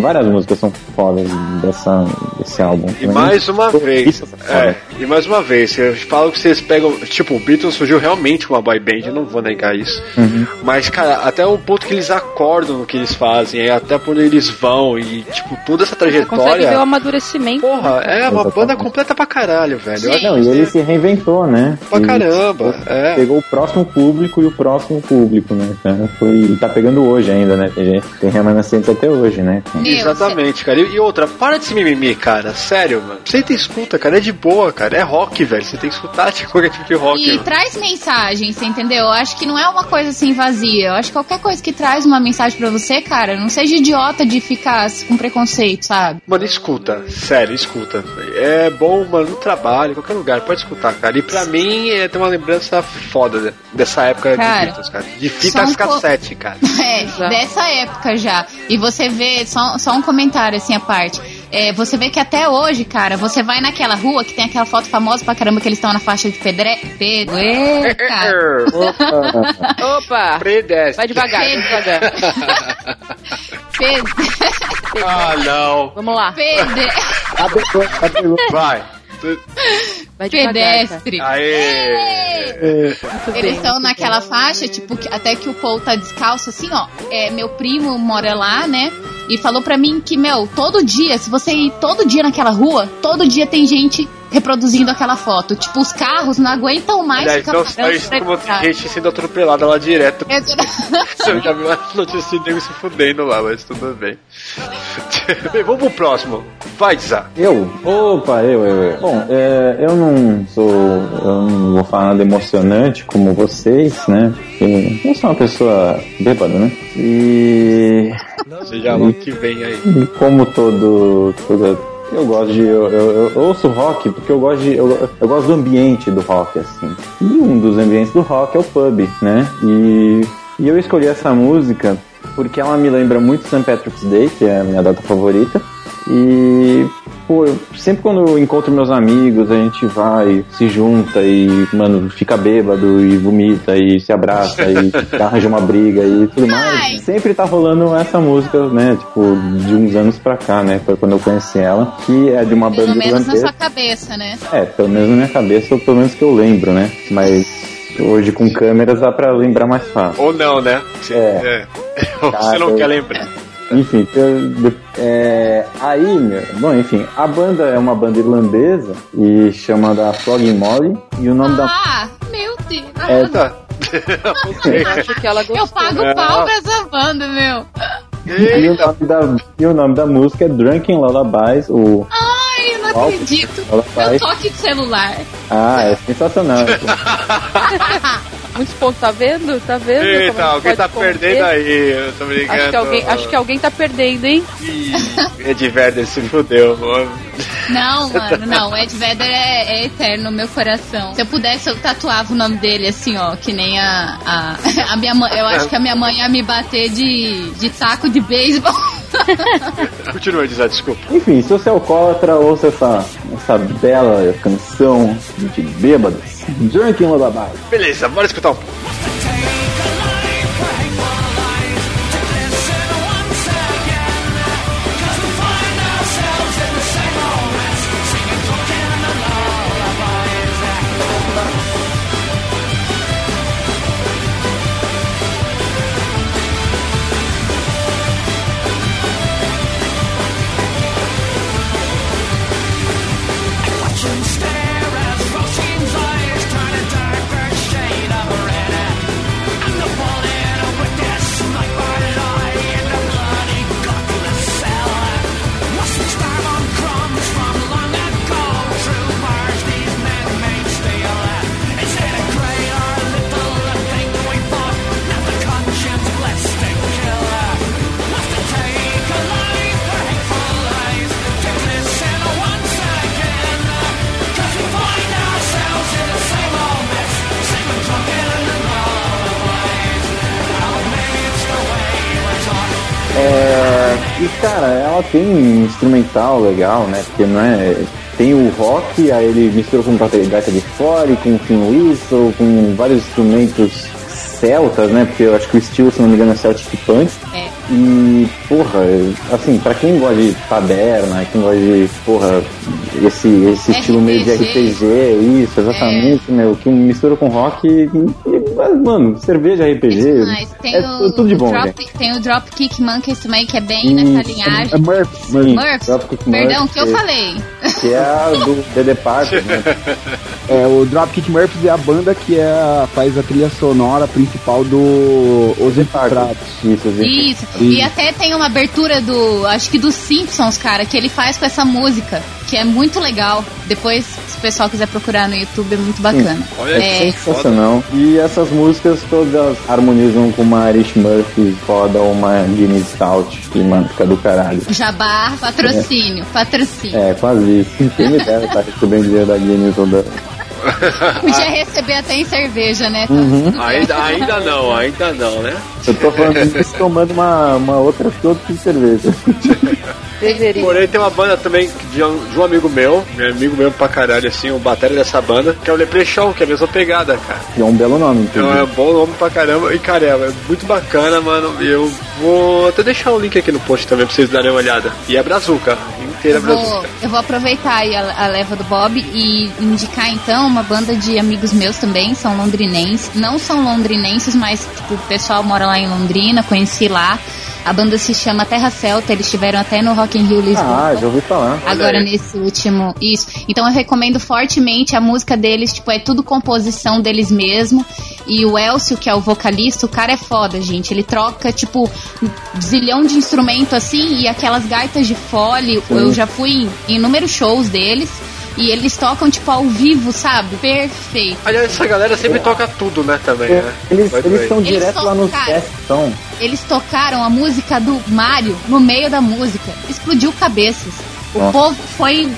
Várias músicas são fodas dessa, desse álbum. E mais uma vez, Isso é é, e mais uma vez, eu falo que vocês pegam, tipo, o Beatles surgiu realmente uma boy band, eu não vou negar isso. Uhum. Mas, cara, até o ponto que eles acordam no que eles fazem, até por onde eles vão, e, tipo, toda essa Você consegue ver o trajetória. amadurecimento. Porra, é uma Exatamente. banda completa pra caralho, velho. Acho Não, e ele se reinventou, né? Pra Ele caramba, é. Pegou o próximo público e o próximo público, né? Então, foi, tá pegando hoje ainda, né? Tem, gente, tem remanescentes até hoje, né? Meu, Exatamente, cara. E, e outra, para de se mimimi, cara. Sério, mano. Você tem escuta, cara. É de boa, cara. É rock, velho. Você tem que escutar de qualquer tipo de rock. E mano. traz mensagem, você entendeu? Eu acho que não é uma coisa assim vazia. Eu acho que qualquer coisa que traz uma mensagem pra você, cara, não seja idiota de ficar com preconceito, sabe? Mano, escuta. Sério, escuta. É bom, mano, no trabalho, em qualquer lugar. Pode escutar, cara. E pra mim, é, tem uma lembrança foda de- dessa época Cara, de Beatles, cara. De fitas um cassete, cara. É, dessa época já. E você vê, só, só um comentário assim a parte. É, você vê que até hoje, cara, você vai naquela rua que tem aquela foto famosa pra caramba que eles estão na faixa de pedre... pedro. Eita! Opa! Predestre. Vai devagar, vai devagar. Pedro. Ah, não. Vamos lá. Pedro. Vai. Vai Pedestre. Aê! Eles estão naquela faixa, tipo, que- até que o Paul tá descalço, assim, ó. É, meu primo mora lá, né? E falou pra mim que, meu, todo dia, se você ir todo dia naquela rua, todo dia tem gente reproduzindo aquela foto. Tipo, os carros não aguentam mais Aliás, ficar não parando faz pra como gente sendo atropelada lá direto. É, Eu já vi uma notícia de nego se fudendo lá, mas tudo bem. bem, vamos pro próximo. Vai, Zá. Eu? Opa, eu, eu, eu. Bom, é, eu não sou. Eu não vou falar nada emocionante como vocês, né? Porque eu sou uma pessoa bêbada, né? E. Seja o que vem aí. E como todo, toda Eu gosto de. Eu, eu- eu ouço rock porque eu gosto de. Eu, eu gosto do ambiente do rock, assim. E um dos ambientes do rock é o pub, né? E, e eu escolhi essa música porque ela me lembra muito St. Patrick's Day, que é a minha data favorita. E, pô, eu- sempre quando eu encontro meus amigos, a gente vai, se junta e, mano, fica bêbado e vomita e se abraça e arranja uma briga e tudo mais. Sempre tá rolando essa música, né, tipo, de uns anos pra cá, né, foi quando eu conheci ela, que é de uma Pelo banda menos na sua cabeça, né? É, pelo menos na minha cabeça, ou pelo menos que eu lembro, né, mas hoje com câmeras dá pra lembrar mais fácil. Ou não, né? É. Ou Você não quer lembrar. Enfim, eu- é, aí, meu, bom, enfim, a banda é uma banda irlandesa e chama da Flogging Molly e o nome da Ah, meu Deus. é, tá. Ela gostou. Eu pago É. pau pra essa banda, meu. e, o nome da, e o nome da música é Drunken Lullabies, o eu não acredito. Ela Meu toque de celular. Ah, é sensacional. Muitos pontos, tá vendo? Tá vendo? a Eita, gente alguém tá conter? perdendo aí, eu tô brincando. Acho que, alguém, acho que alguém tá perdendo, hein? Ed Vedder se fudeu. mano. Não, mano, não. O Ed Vedder é, é eterno no meu coração. Se eu pudesse, eu tatuava o nome dele assim, ó, que nem a. A, a minha mãe. Eu acho que a minha mãe ia me bater de, de taco de beisebol. Continua, Dizé, desculpa. Enfim, se você é alcoólatra, ouça essa, essa bela canção de bêbados. Drunken Lullabies. Beleza, bora escutar um pouco. Ela tem um instrumental legal, né? Porque não é. Tem o rock, aí ele mistura com gaita de fole, com fin whistle, com vários instrumentos celtas, né? Porque eu acho que o estilo, se não me engano, é Celtic Punk. É. E, porra, assim, pra quem gosta de taberna, quem gosta de, porra, esse, esse estilo meio de RPG, isso, exatamente, meu, que mistura com rock e, e- mas, mano, cerveja RPG. Mas tem é o, tudo, de bom, o drop, tem o Dropkick Monkeys também, que é bem Hum, nessa linhagem. é Murphy, Sim, Murphs. Dropkick Perdão, o Murphys, que eu falei? Que é a do The Departed, né? É, o Dropkick Murphys é a banda que é, faz a trilha sonora principal do Os Infiltrados. Isso, Isso. E até tem uma abertura do, acho que dos Simpsons, cara, que ele faz com essa música, que é muito legal. Depois, se o pessoal quiser procurar no YouTube, é muito bacana. É, É, sensacional. E essas músicas todas harmonizam com uma Irish Murphy foda ou uma Guinness Stout, que, mano, fica do caralho. Jabá, patrocínio, patrocínio. É, quase isso. Quem me dera tá recebendo dinheiro da Guinness ou da... Podia receber até em cerveja, né? Uhum. Ainda, ainda não, ainda não, né? Eu tô falando isso tomando uma, uma outra outra de cerveja. Porém, tem uma banda também de um, de um amigo meu, meu amigo meu pra caralho, assim, o batera dessa banda, que é o Leprechaun, que é a mesma pegada, cara. Que é um belo nome, Então inclusive. é um bom nome pra caramba. E, cara, é muito bacana, mano. E eu vou até deixar o link aqui no post também pra vocês darem uma olhada. E é Brazuca, inteira Eu vou, Brazuca. eu vou aproveitar aí a, a leva do Bob e indicar então uma banda de amigos meus também, são londrinenses. Não são londrinenses, mas tipo, o pessoal mora lá em Londrina, conheci lá. A banda se chama Terra Celta, eles estiveram até no Rock in Rio Lisboa. Ah, já ouvi falar. Agora nesse último, isso. Então eu recomendo fortemente a música deles, tipo, é tudo composição deles mesmo. E o Elcio, que é o vocalista, o cara é foda, gente. Ele troca, tipo, um zilhão de instrumento assim e aquelas gaitas de fole. Sim. Eu já fui em inúmeros shows deles. E eles tocam, tipo, ao vivo, sabe? Perfeito. Aliás, essa galera sempre toca tudo, né, também, né? Eles eles estão Eles direto são- lá no então. Eles tocaram a música do Mario no meio da música. Explodiu cabeças. O povo foi.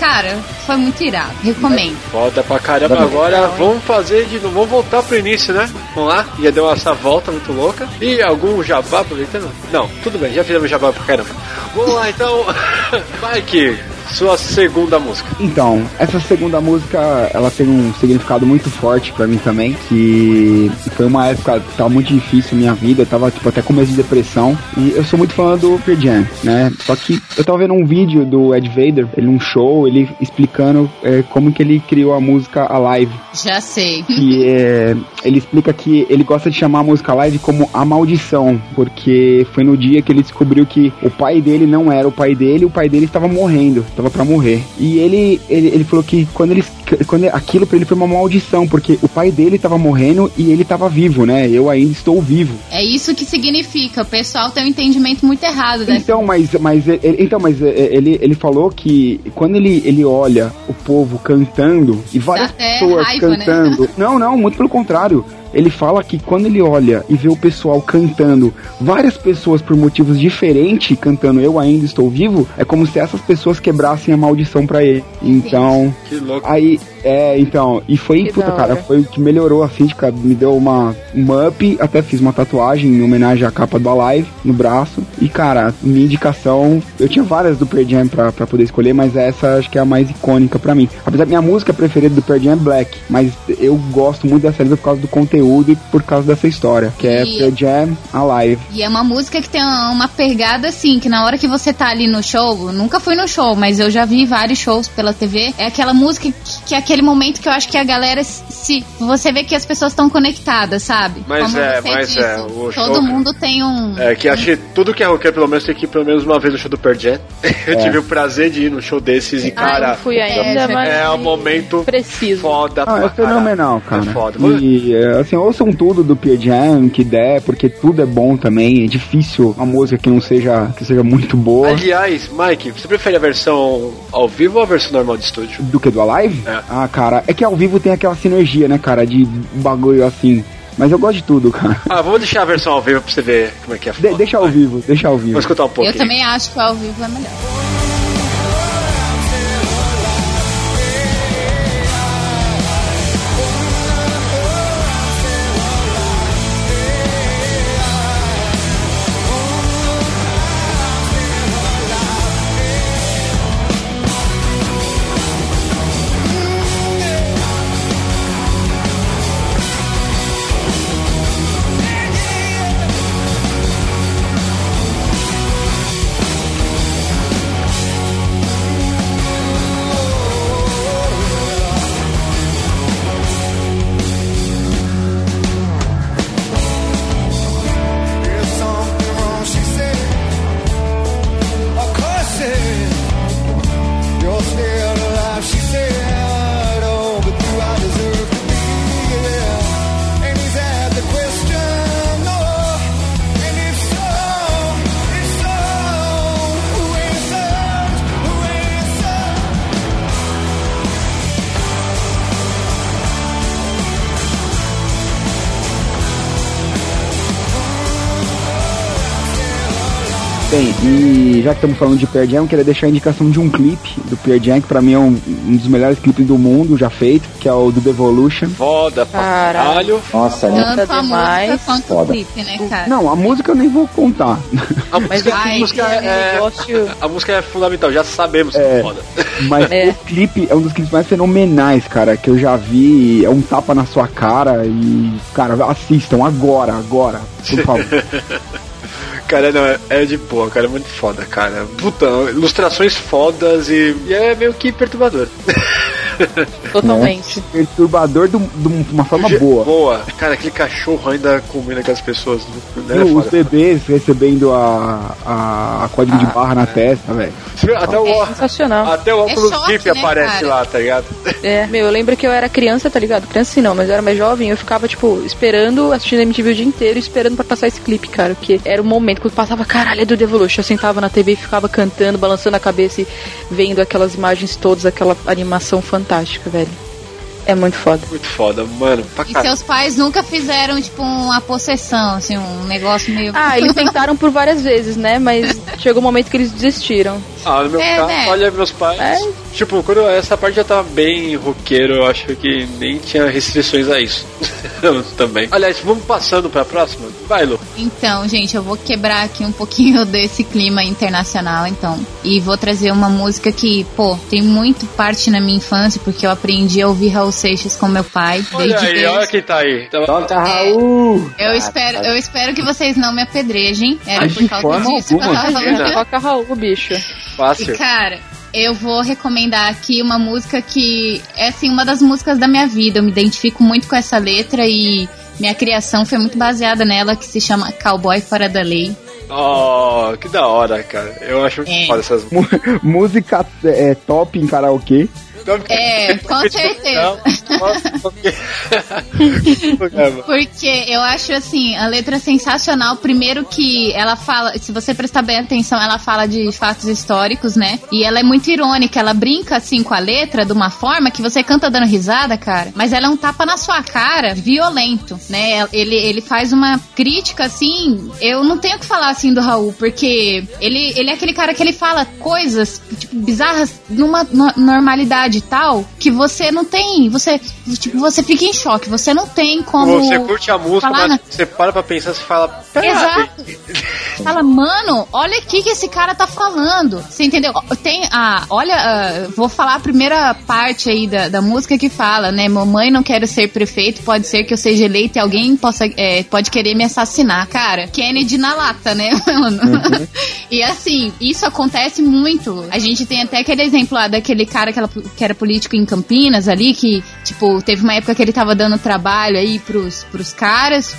Cara, foi muito irado. Recomendo. Foda pra caramba. Agora vamos fazer de novo. Vamos voltar pro início, né? Vamos lá. Já deu essa volta muito louca. E algum jabá aproveitando? Não, tudo bem, já fizemos jabá pra caramba. Vamos lá então. Mike, sua segunda música. Então, essa segunda música, ela tem um significado muito forte pra mim também, que foi uma época que tava muito difícil na minha vida, eu tava tipo até com medo de depressão, e eu sou muito fã do Pearl Jam, né? Só que eu tava vendo um vídeo do Ed Vader, ele num show, ele explicando é, como que ele criou a música Alive, Já sei. que é, ele explica que ele gosta de chamar a música live como a maldição, porque foi no dia que ele descobriu que o pai dele não era o pai dele, o pai dele estava morrendo, estava para morrer. E ele, ele ele falou que quando ele quando aquilo para ele foi uma maldição, porque o pai dele estava morrendo e ele estava vivo, né? Eu ainda estou vivo. É isso que significa. O pessoal tem um entendimento muito errado dessa. Então, mas, mas ele, então, mas é, ele, ele falou que quando ele, ele olha o povo cantando e várias pessoas raiva, né? cantando, não, não, muito pelo contrário. Ele fala que quando ele olha e vê o pessoal cantando, várias pessoas por motivos diferentes cantando Eu Ainda Estou Vivo, é como se essas pessoas quebrassem a maldição pra ele. Então, Que louco. aí, é, então, e foi, Que puta, da cara, foi o que melhorou assim, de cara, me deu uma, uma up, até fiz uma tatuagem em homenagem à capa do Alive no braço. E, cara, minha indicação, eu tinha várias do Pearl Jam pra, pra poder escolher, mas essa acho que é a mais icônica pra mim. Apesar minha música preferida do Pearl Jam é Black, mas eu gosto muito dessa letra por causa do conteúdo e por causa dessa história, que é Pearl Jam Alive. E é uma música que tem uma pegada assim, que na hora que você tá ali no show, eu nunca fui no show, mas eu já vi vários shows pela TV. É aquela música que, que é aquele momento que eu acho que a galera se. Você vê que as pessoas estão conectadas, sabe? Mas Como é, mas disse, é, o Todo show- mundo tem um. É, que acho que tudo que é roqueiro, pelo menos, tem que ir pelo menos uma vez no show do Pearl Jam. Eu É. tive o prazer de ir num show desses e, Ah, cara, não fui ainda, é, mas é um momento preciso. foda Ah, é fenomenal, cara. É foda. E, é, assim, ouçam tudo do Pearl Jam que der, porque tudo é bom também. É difícil uma música que não seja, que seja muito boa. Aliás, Mike, você prefere a versão ao vivo ou a versão normal de estúdio? Do que do Alive? É. Ah, cara, é que ao vivo tem aquela sinergia, né, cara, de bagulho assim. Mas eu gosto de tudo, cara. Ah, vamos deixar a versão ao vivo pra você ver como é que é De- deixa ao vivo, deixa ao vivo. Vamos escutar um pouquinho. Eu também acho que o ao vivo é melhor. Bem, e já que estamos falando de Pearl Jam, eu queria deixar a indicação de um clipe do Pearl Jam, que pra mim é um, um dos melhores clipes do mundo já feito, que é o do Devolution. Foda pra Caralho. Nossa, né? Tanto a demais. música quanto o Foda. clipe, né, cara? Não, a música eu nem vou contar. A música, a Ai, música é um é, negócio- a música é fundamental, já sabemos que É. é foda. Mas É. o clipe é um dos clipes mais fenomenais, cara, que eu já vi. É um tapa na sua cara e, cara, assistam agora, agora, por favor. Cara, não, é, é de boa, cara, é muito foda, cara. Puta, ilustrações fodas e, e é meio que perturbador. Totalmente. Perturbador de, um- um- uma forma boa. Boa. Cara, aquele cachorro ainda comendo aquelas pessoas. Né? É os bebês recebendo a, a, a código de barra na testa, velho. Até o, É sensacional. até o É óculos choque, VIP né, aparece cara? lá, tá ligado? É, meu, eu lembro que eu era criança, tá ligado? Criança sim não, mas eu era mais jovem, eu ficava, tipo, esperando, assistindo a MTV o dia inteiro, esperando pra passar esse clipe, cara. Porque era o momento quando passava, caralho, é do Devolution. Eu sentava na TV e ficava cantando, balançando a cabeça e vendo aquelas imagens todas, aquela animação fantástica, velho. É muito foda. Muito foda, mano. Pra E seus pais nunca fizeram, tipo, uma possessão, assim, um negócio meio. Ah, eles tentaram por várias vezes, né? Mas chegou um momento que eles desistiram. Ah, no meu É, caso, né? olha, meus pais. É. Tipo, quando essa parte já tava bem roqueiro, eu acho que nem tinha restrições a isso. Também. Aliás, vamos passando pra próxima? Vai, Lu. Então, gente, eu vou quebrar aqui um pouquinho desse clima internacional, então. E vou trazer uma música que, pô, tem muito parte na minha infância, porque eu aprendi a ouvir Raul Seixas com meu pai. Olha desde aí, bebê. olha quem tá aí. Toca Raul! Eu espero, eu espero que vocês não me apedrejem. Era Ai, por causa disso que eu alguma. tava falando. Toca Raul, bicho. Fácil. E, cara, eu vou recomendar aqui uma música que é assim uma das músicas da minha vida. Eu me identifico muito com essa letra e minha criação foi muito baseada nela, que se chama Cowboy Fora da Lei. Oh, que da hora, cara. Eu acho É. foda essas Mu- Música é, top em karaokê. É, com certeza. Porque eu acho assim, a letra é sensacional. Primeiro que ela fala, se você prestar bem atenção, ela fala de fatos históricos, né? E ela é muito irônica, ela brinca assim com a letra de uma forma que você canta dando risada, cara. Mas ela é um tapa na sua cara violento, né? Ele, ele faz uma crítica assim. Eu não tenho o que falar assim do Raul, porque ele, ele é aquele cara que ele fala coisas tipo, bizarras numa no- normalidade tal que você não tem. Você, tipo, você fica em choque. Você não tem como. Você curte a música, falar, mas né? você para pra pensar e fala. "Pera Exato. Aí." Fala, mano, olha aqui que esse cara tá falando. Você entendeu? Tem a. Olha, ah, vou falar a primeira parte aí da, da música que fala, né? Mamãe, não quero ser prefeito, pode ser que eu seja eleito e alguém possa, é, pode querer me assassinar. Cara, Kennedy na lata, né, mano? e assim, isso acontece muito. A gente tem até aquele exemplo lá daquele cara que, ela- que era político em Campinas ali, que, tipo, teve uma época que ele tava dando trabalho aí pros, pros caras,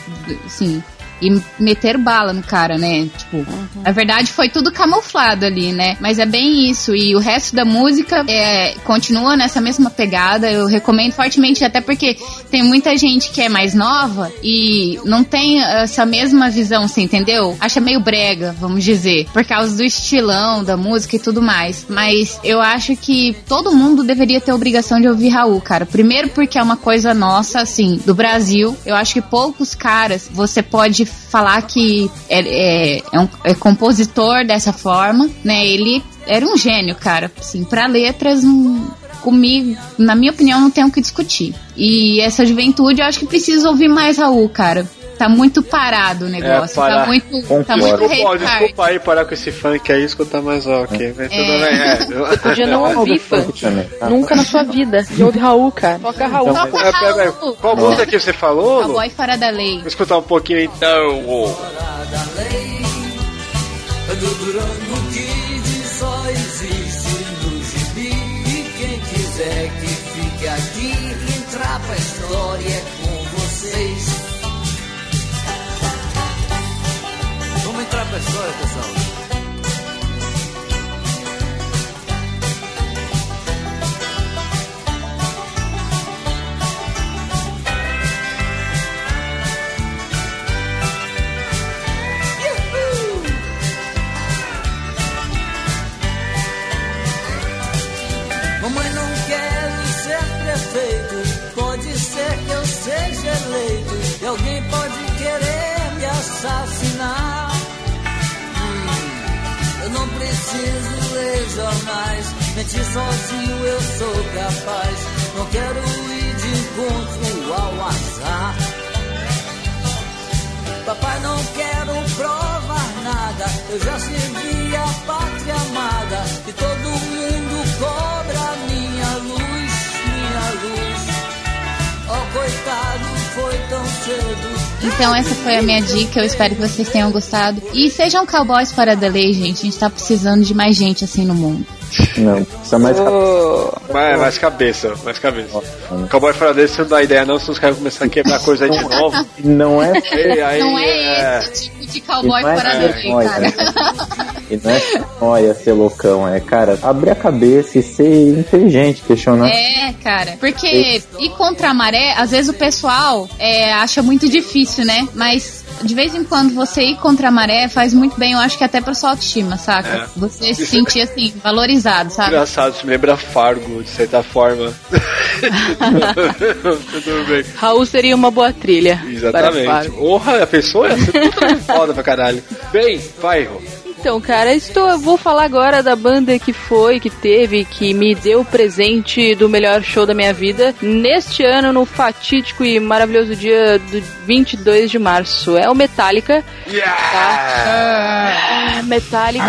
assim, e meter bala no cara, né? Tipo, na verdade foi tudo camuflado ali, né? Mas é bem isso. E o resto da música é, continua nessa mesma pegada. Eu recomendo fortemente, até porque tem muita gente que é mais nova e não tem essa mesma visão, você entendeu? Acha meio brega, vamos dizer, por causa do estilão da música e tudo mais. Mas eu acho que todo mundo deveria ter a obrigação de ouvir Raul, cara. Primeiro porque é uma coisa nossa, assim, do Brasil. Eu acho que poucos caras você pode falar que é, é, é um é compositor dessa forma, né? Ele era um gênio, cara. Assim, pra letras, hum, comigo, na minha opinião, não tem o que discutir. E essa juventude, eu acho que precisa ouvir mais Raul, cara. Tá muito parado o negócio. parar. tá muito, tá muito Desculpa, desculpa aí parar com esse funk aí, escutar mais ok. Mas tudo É. bem, é. Podia não ouvir funk. Nunca na sua vida. E ouve Raul, cara. Toca Raul. Então, é, pera aí, Qual música que você falou? Cowboy fora da lei. Vou escutar um pouquinho então. ô. Do Durango Kid Mamãe não quero ser prefeito. Pode ser que eu seja eleito. E alguém pode querer me assassinar. Preciso ler jornais. Mentir sozinho eu sou capaz. Não quero ir de encontro ao azar. Papai, não quero provar nada. Eu já servi a pátria amada. E todo mundo cobra minha luz, minha luz. Oh, coitado, foi tão cedo. Então essa foi a minha dica, eu espero que vocês tenham gostado. E sejam cowboys fora da lei, gente. A gente tá precisando de mais gente assim no mundo. Não, precisa mais Mais, mais cabeça, mais cabeça. Cowboy fora desse, você não dá ideia não, se os caras começarem a quebrar coisa aí de novo. Não é. Aí, aí, não é, é. esse tipo de cowboy não é fora da lei, vergonha, cara. né? E não é olha ser loucão, é, cara, abrir a cabeça e ser inteligente, questionar. É, cara. Porque ir contra a maré, às vezes o pessoal é, acha muito difícil, né? Mas de vez em quando você ir contra a maré faz muito bem, eu acho que até pra sua autoestima, saca? É. Você se sentir assim, valorizado, sabe? Engraçado, isso me lembra Fargo, de certa forma. Tudo bem. Raul seria uma boa trilha. para Exatamente. Fargo. Porra, a pessoa ia ser totalmente foda pra caralho. Bem, vai, Rô. Então, cara, estou, eu vou falar agora da banda que foi, que teve, que me deu o presente do melhor show da minha vida neste ano, no fatídico e maravilhoso dia do 22 de março. É o Metallica. Tá? Metallica.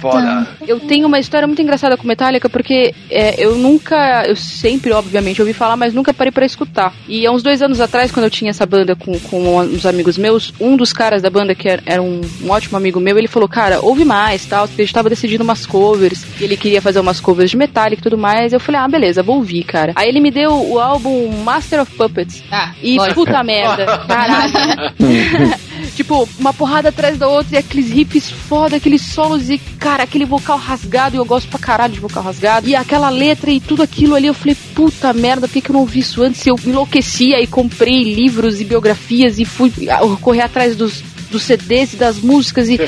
Foda. Eu tenho uma história muito engraçada com Metallica porque é, eu nunca, eu sempre, obviamente, ouvi falar, mas nunca parei pra escutar. E há uns dois anos atrás, quando eu tinha essa banda com, com uns amigos meus, um dos caras da banda, que era, era um, um ótimo amigo meu, ele falou: Cara, ouve mais, tal, porque a gente tava decidindo umas covers, e ele queria fazer umas covers de Metallica e tudo mais. Eu falei: Ah, beleza, vou ouvir, cara. Aí ele me deu o álbum Master of Puppets. Ah, e lógico. puta merda, caralho. Tipo, uma porrada atrás da outra e aqueles riffs foda, aqueles solos e, cara, aquele vocal rasgado, e eu gosto pra caralho de vocal rasgado. E aquela letra e tudo aquilo ali, eu falei, puta merda, por que, que eu não vi isso antes? Eu enlouquecia e comprei livros e biografias e fui ah, correr atrás dos, dos CDs e das músicas e,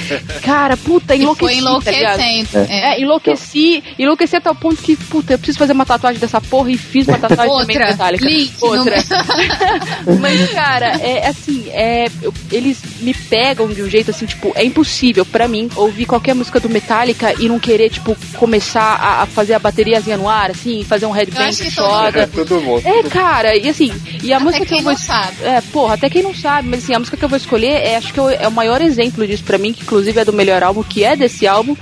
cara, puta, enlouqueci. foi tá enlouquecendo, É, enlouqueci, enlouqueci a tal ponto que, puta, eu preciso fazer uma tatuagem dessa porra e fiz uma tatuagem também metálica. Outra. Mas, cara, é assim, é, eu- eles me pegam de um jeito assim, tipo, é impossível pra mim ouvir qualquer música do Metallica e não querer, tipo, começar a, a fazer a bateriazinha no ar, assim, fazer um headbang foda. É, todo mundo. É, cara, e assim, e a Até música que eu vou. não sabe. É, porra, até quem não sabe, mas assim, a música que eu vou escolher é, acho que é o- é o maior exemplo disso pra mim, que inclusive é do melhor álbum, que é desse álbum.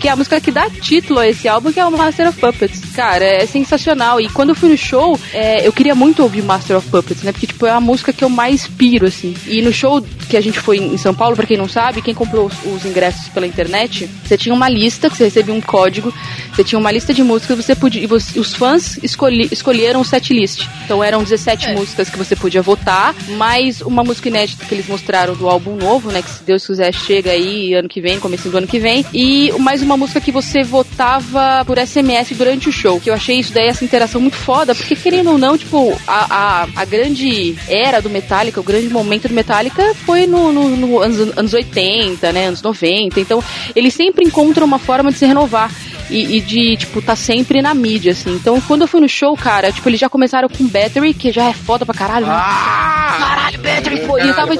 Que é a música que dá título a esse álbum, que é o Master of Puppets. Cara, é sensacional. E quando eu fui no show, é, eu queria muito ouvir Master of Puppets, né? Porque, tipo, é a música que eu mais piro, assim. E no show que a gente foi em São Paulo, pra quem não sabe, quem comprou os, os ingressos pela internet, você tinha uma lista, que você recebia um código, você tinha uma lista de músicas, você podia. E você- os fãs escolhi, escolheram o set list. Então eram 17 É. músicas que você podia votar, mais uma música inédita que eles mostraram do álbum novo, né? Que se Deus quiser chega aí ano que vem, começo do ano que vem. E mais uma música que você votava por SMS durante o show. Que eu achei isso daí, essa interação muito foda, porque querendo ou não, tipo, a, a, a grande era do Metallica, o grande momento do Metallica foi no, no, no anos, anos 80, né? Anos 90. Então, eles sempre encontram uma forma de se renovar. E, e de, tipo, tá sempre na mídia, assim. Então, quando eu fui no show, cara, tipo, eles já começaram com Battery, que já é foda pra caralho. né? Caralho, Battery, pô. E eu tava,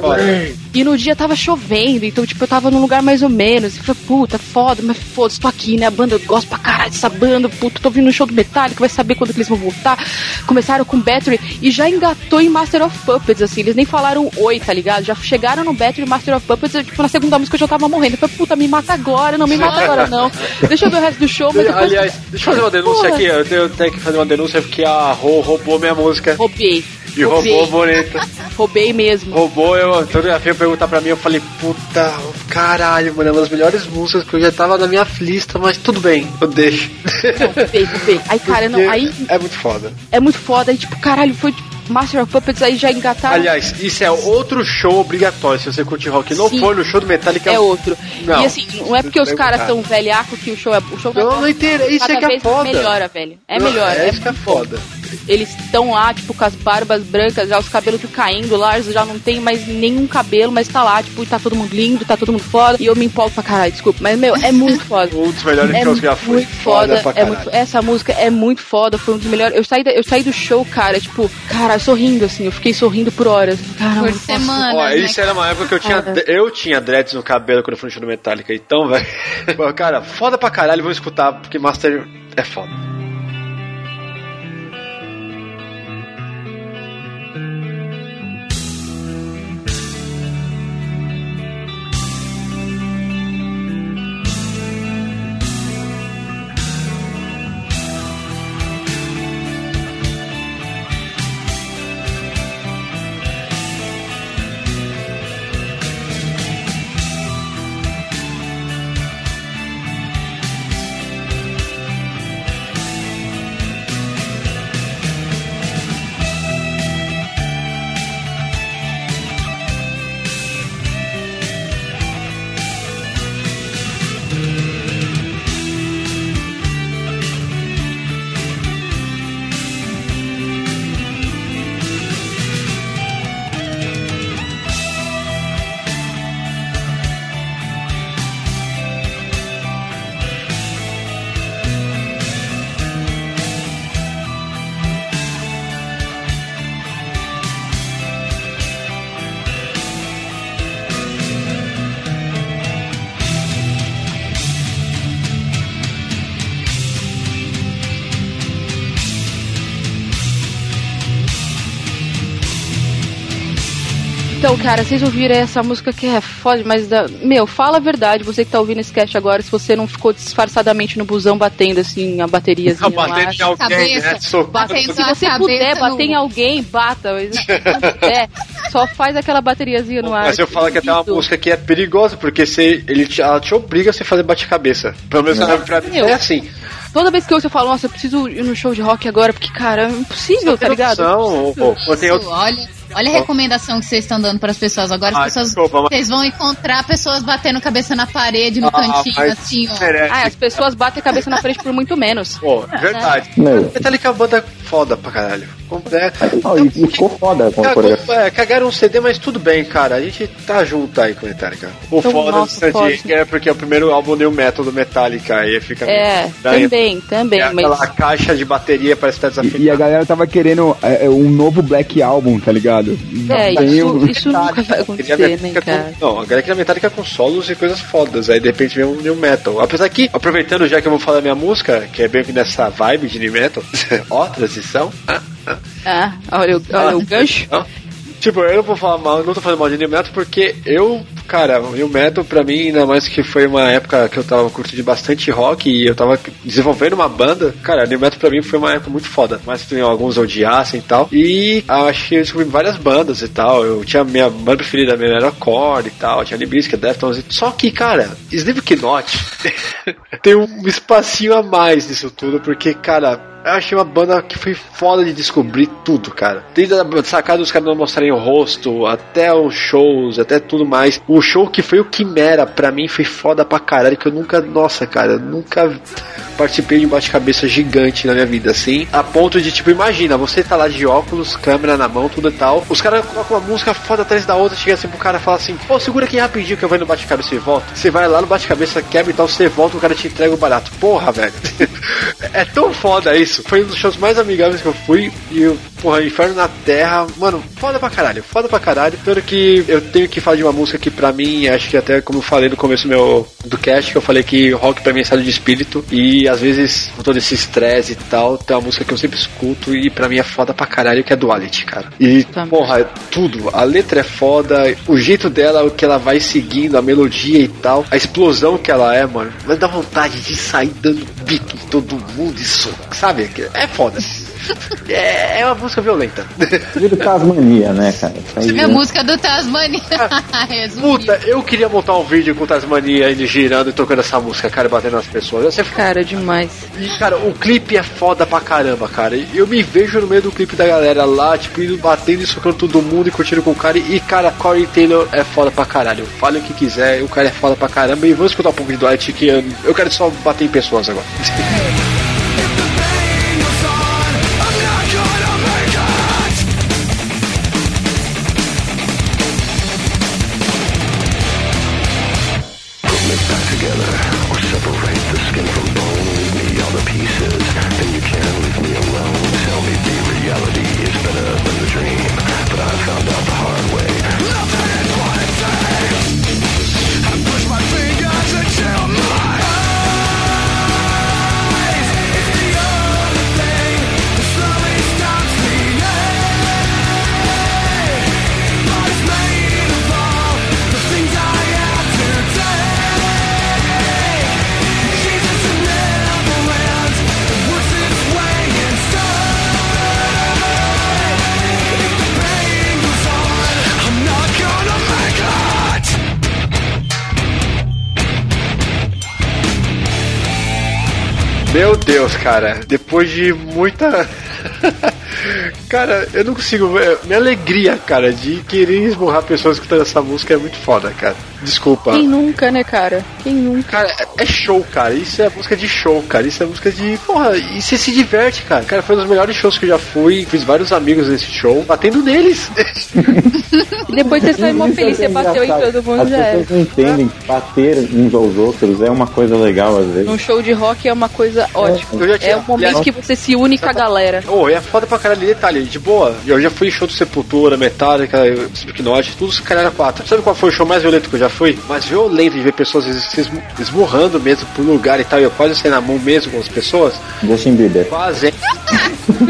e no dia tava chovendo, então, tipo, eu tava num lugar mais ou menos. E falei, puta, foda, mas foda-se, tô aqui, né? A banda, eu gosto pra caralho dessa banda, puta, tô vindo no show do Metallica, vai saber quando que eles vão voltar. Começaram com Battery e já engatou em Master of Puppets, assim, eles nem falaram oi, tá ligado? Já chegaram no Battery Master of Puppets, eu, tipo, na segunda música eu já tava morrendo. Eu falei, puta, me mata agora, não me mata agora, não. Deixa eu ver o resto do show, mas depois... Aliás, deixa eu fazer uma denúncia Porra. aqui. Eu tenho, eu tenho que fazer uma denúncia porque a Rô roubou minha música. Roubei. E roubei. roubou bonita. Roubei mesmo. Roubou, eu, toda ela veio perguntar pra mim, eu falei, puta, caralho, mano, é uma das melhores músicas que eu já tava na minha lista, mas tudo bem, eu deixo. Roubei, roubei. Aí, cara, não, aí É muito foda. é muito foda. Aí, tipo, caralho, foi tipo, Master of Puppets, aí já engataram. Aliás, isso é outro show obrigatório. Se você curte rock não Sim. for no show do Metallica, é outro. Não. E assim, não é porque os caras cara. tão velhaco que o show é. O show Não, vai não entendo, isso cada é que é foda. melhora, velho. É Não, melhor. É isso que é bom. Foda. Eles estão lá, tipo, com as barbas brancas, já os cabelos caindo lá, eles já não tem mais nenhum cabelo, mas tá lá, tipo, e tá todo mundo lindo, tá todo mundo foda. E eu me empolgo pra caralho, desculpa. Mas, meu, é muito foda. Um dos melhores é shows que já foi. muito foda. pra é caralho. muito, essa música é muito foda, foi um dos melhores. Eu saí, da- eu saí do show, cara, tipo, cara, sorrindo, assim, eu fiquei sorrindo por horas. Caramba, Por semana. Ó, né, isso era uma época que eu tinha, Cara. eu tinha dreads no cabelo quando eu fui no show do Metallica, então, velho. Cara, foda pra caralho, vou escutar, porque Master é foda. Então, cara, vocês ouviram essa música que é foda, mas da... meu, fala a verdade, você que tá ouvindo esse cast agora, se você não ficou disfarçadamente no busão batendo assim a bateriazinha Não, batendo em alguém, Cabeça, né? Batendo Se você puder no- bater em alguém, bata. Não puder, só faz aquela bateriazinha no ar. Mas eu falo que até uma música que é perigosa, porque você, ele te, ela te obriga a você fazer bate-cabeça. Pelo menos Não. pra mim Meu. é assim. Toda vez que eu ouço, eu falo, nossa, eu preciso ir no show de rock agora, porque, cara, é impossível, tá ligado? Não, ou, ou tem outro. Olha, olha a recomendação que vocês estão dando para as pessoas agora. As Ah, pessoas, desculpa, mas- vocês vão encontrar pessoas batendo cabeça na parede, no Ah, cantinho, mas- assim, ó. Ah, as pessoas batem a cabeça na frente por muito menos. Pô, verdade. Meu. Metallica é uma banda foda pra caralho. É, Não, e, e ficou foda com a Cagou, é, cagaram um CD, mas tudo bem, cara. A gente tá junto aí com o Metallica. O Então, foda nossa, do Sandy é porque é o primeiro álbum New Metal do Metallica. Aí fica. É, Daí- também, também, é mas. aquela caixa de bateria parece que tá desafinada. E, e a galera tava querendo é, é, um novo Black Album, tá ligado? É, isso, isso nunca vai acontecer, né, cara? com, não, a galera queria Metallica com solos e coisas fodas. Aí de repente vem um New Metal. Apesar que, aproveitando já que eu vou falar minha música, que é bem que nessa vibe de New Metal, ó, transição. Ah, ah. Ah, olha, o- olha o gancho. Não. Tipo, eu não vou falar mal, não tô falando mal de New Metal porque eu, cara, o New Metal pra mim, ainda mais que foi uma época que eu tava curtindo bastante rock e eu tava desenvolvendo uma banda, cara, New Metal pra mim foi uma época muito foda. Mas tem alguns odiassem e tal. E acho que eu descobri várias bandas e tal. Eu tinha minha banda preferida minha era Core e tal, tinha Libisca, Deftones. Só que, cara, Slipknot tem um espacinho a mais nisso tudo, porque, cara, eu achei uma banda que foi foda de descobrir tudo, cara. Desde a sacada dos caras não mostrarem o rosto, até os shows, até tudo mais. O show que foi o Quimera, pra mim, foi foda pra caralho, que eu nunca, nossa, cara, nunca participei de um bate-cabeça gigante na minha vida, assim. A ponto de, tipo, imagina, você tá lá de óculos, câmera na mão, tudo e tal. Os caras colocam uma música foda atrás da outra, chega assim pro cara e fala assim, pô, segura aqui rapidinho que eu vou no bate-cabeça e volto. Você vai lá no bate-cabeça, quebra e tal, você volta, o cara te entrega o barato. Porra, velho. é tão foda isso. Foi um dos shows mais amigáveis que eu fui e eu, porra, Inferno na Terra, mano, foda pra caralho, foda pra caralho. Tanto que eu tenho que falar de uma música que pra mim, acho que até como eu falei no começo do meu do cast, que eu falei que rock pra mim é estado de espírito e às vezes com todo esse estresse e tal, tem uma música que eu sempre escuto e pra mim é foda pra caralho, que é Duality, cara. E, porra, é tudo. A letra é foda, o jeito dela, o que ela vai seguindo, a melodia e tal, a explosão que ela é, mano, vai dar vontade de sair dando bico em todo mundo, isso, sabe? É foda. É, é uma música violenta. Vira Tasmania, né, cara? Aí, É a né? música do Tasmania. Resumindo. Puta, eu queria montar um vídeo com Tasmania ele girando e tocando essa música, cara, batendo nas pessoas. Eu sempre... Cara, demais. E, cara, o clipe é foda pra caramba, cara. Eu me vejo no meio do clipe da galera lá, tipo, indo batendo e socando todo mundo e curtindo com o cara. E, cara, Corey Taylor é foda pra caralho. Fale o que quiser, o cara é foda pra caramba. E vamos escutar um pouco de Dwight, que eu, eu quero só bater em pessoas agora. Deus, cara, depois de muita. cara, eu não consigo ver. Minha alegria, cara, de querer esmurrar pessoas escutando essa música é muito foda, cara. Desculpa. Quem nunca, né, cara? Quem nunca? Cara, é show, cara. Isso é música de show, cara. Isso é música de. Porra, e você se diverte, cara. Cara, foi um dos melhores shows que eu já fui. Fiz vários amigos nesse show, batendo neles. E depois você sai mó Isso feliz, é você bateu em todo mundo As já era. pessoas não entendem que bater uns aos outros é uma coisa legal às vezes. Num show de rock é uma coisa ótima. Já tinha- É o momento que você se une com a galera. Ô, é foda pra caralho, detalhe, de boa. Eu já fui em show do Sepultura, Metallica, Slipknot, tudo os caras quatro. Sabe qual foi o show mais violento que eu já fui? Mais violento de ver pessoas se esmu- esmurrando mesmo por lugar e tal. E eu quase saí na mão mesmo com as pessoas. Justin Bieber. Quase.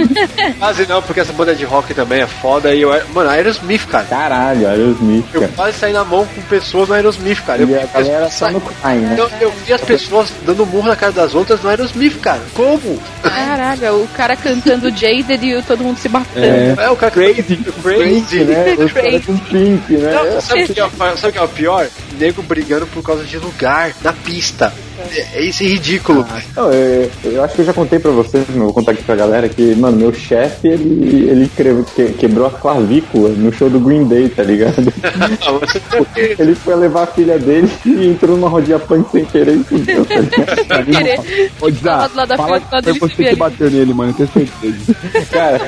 Quase não, porque essa banda de rock também é foda. E eu, mano, Aerosmith, cara. Caralho, Aerosmith, Eu cara. quase saí na mão com pessoas no Aerosmith, cara. Eu, E a galera só no né? eu, eu vi as pessoas dando murro na cara das outras no Aerosmith, cara. Como? Caralho, o cara cantando Jaded e todo mundo se batendo. É. É o cara Crazy, crazy, né? Os caras com pink, né? Não, sabe o que, é, o- sabe o que é o pior? Nego brigando por causa de lugar na pista. É, é isso é ridículo. Não, eu, eu acho que eu já contei pra vocês, mas vou contar aqui pra galera, que, mano, meu chefe, ele, ele que- quebrou a clavícula no show do Green Day, tá ligado? ele foi levar a filha dele e entrou numa rodinha punk sem querer e fudeu, tá ligado? Querer. Ô, Dizá, fala que foi você que bateu nele, mano, eu tenho certeza. Cara,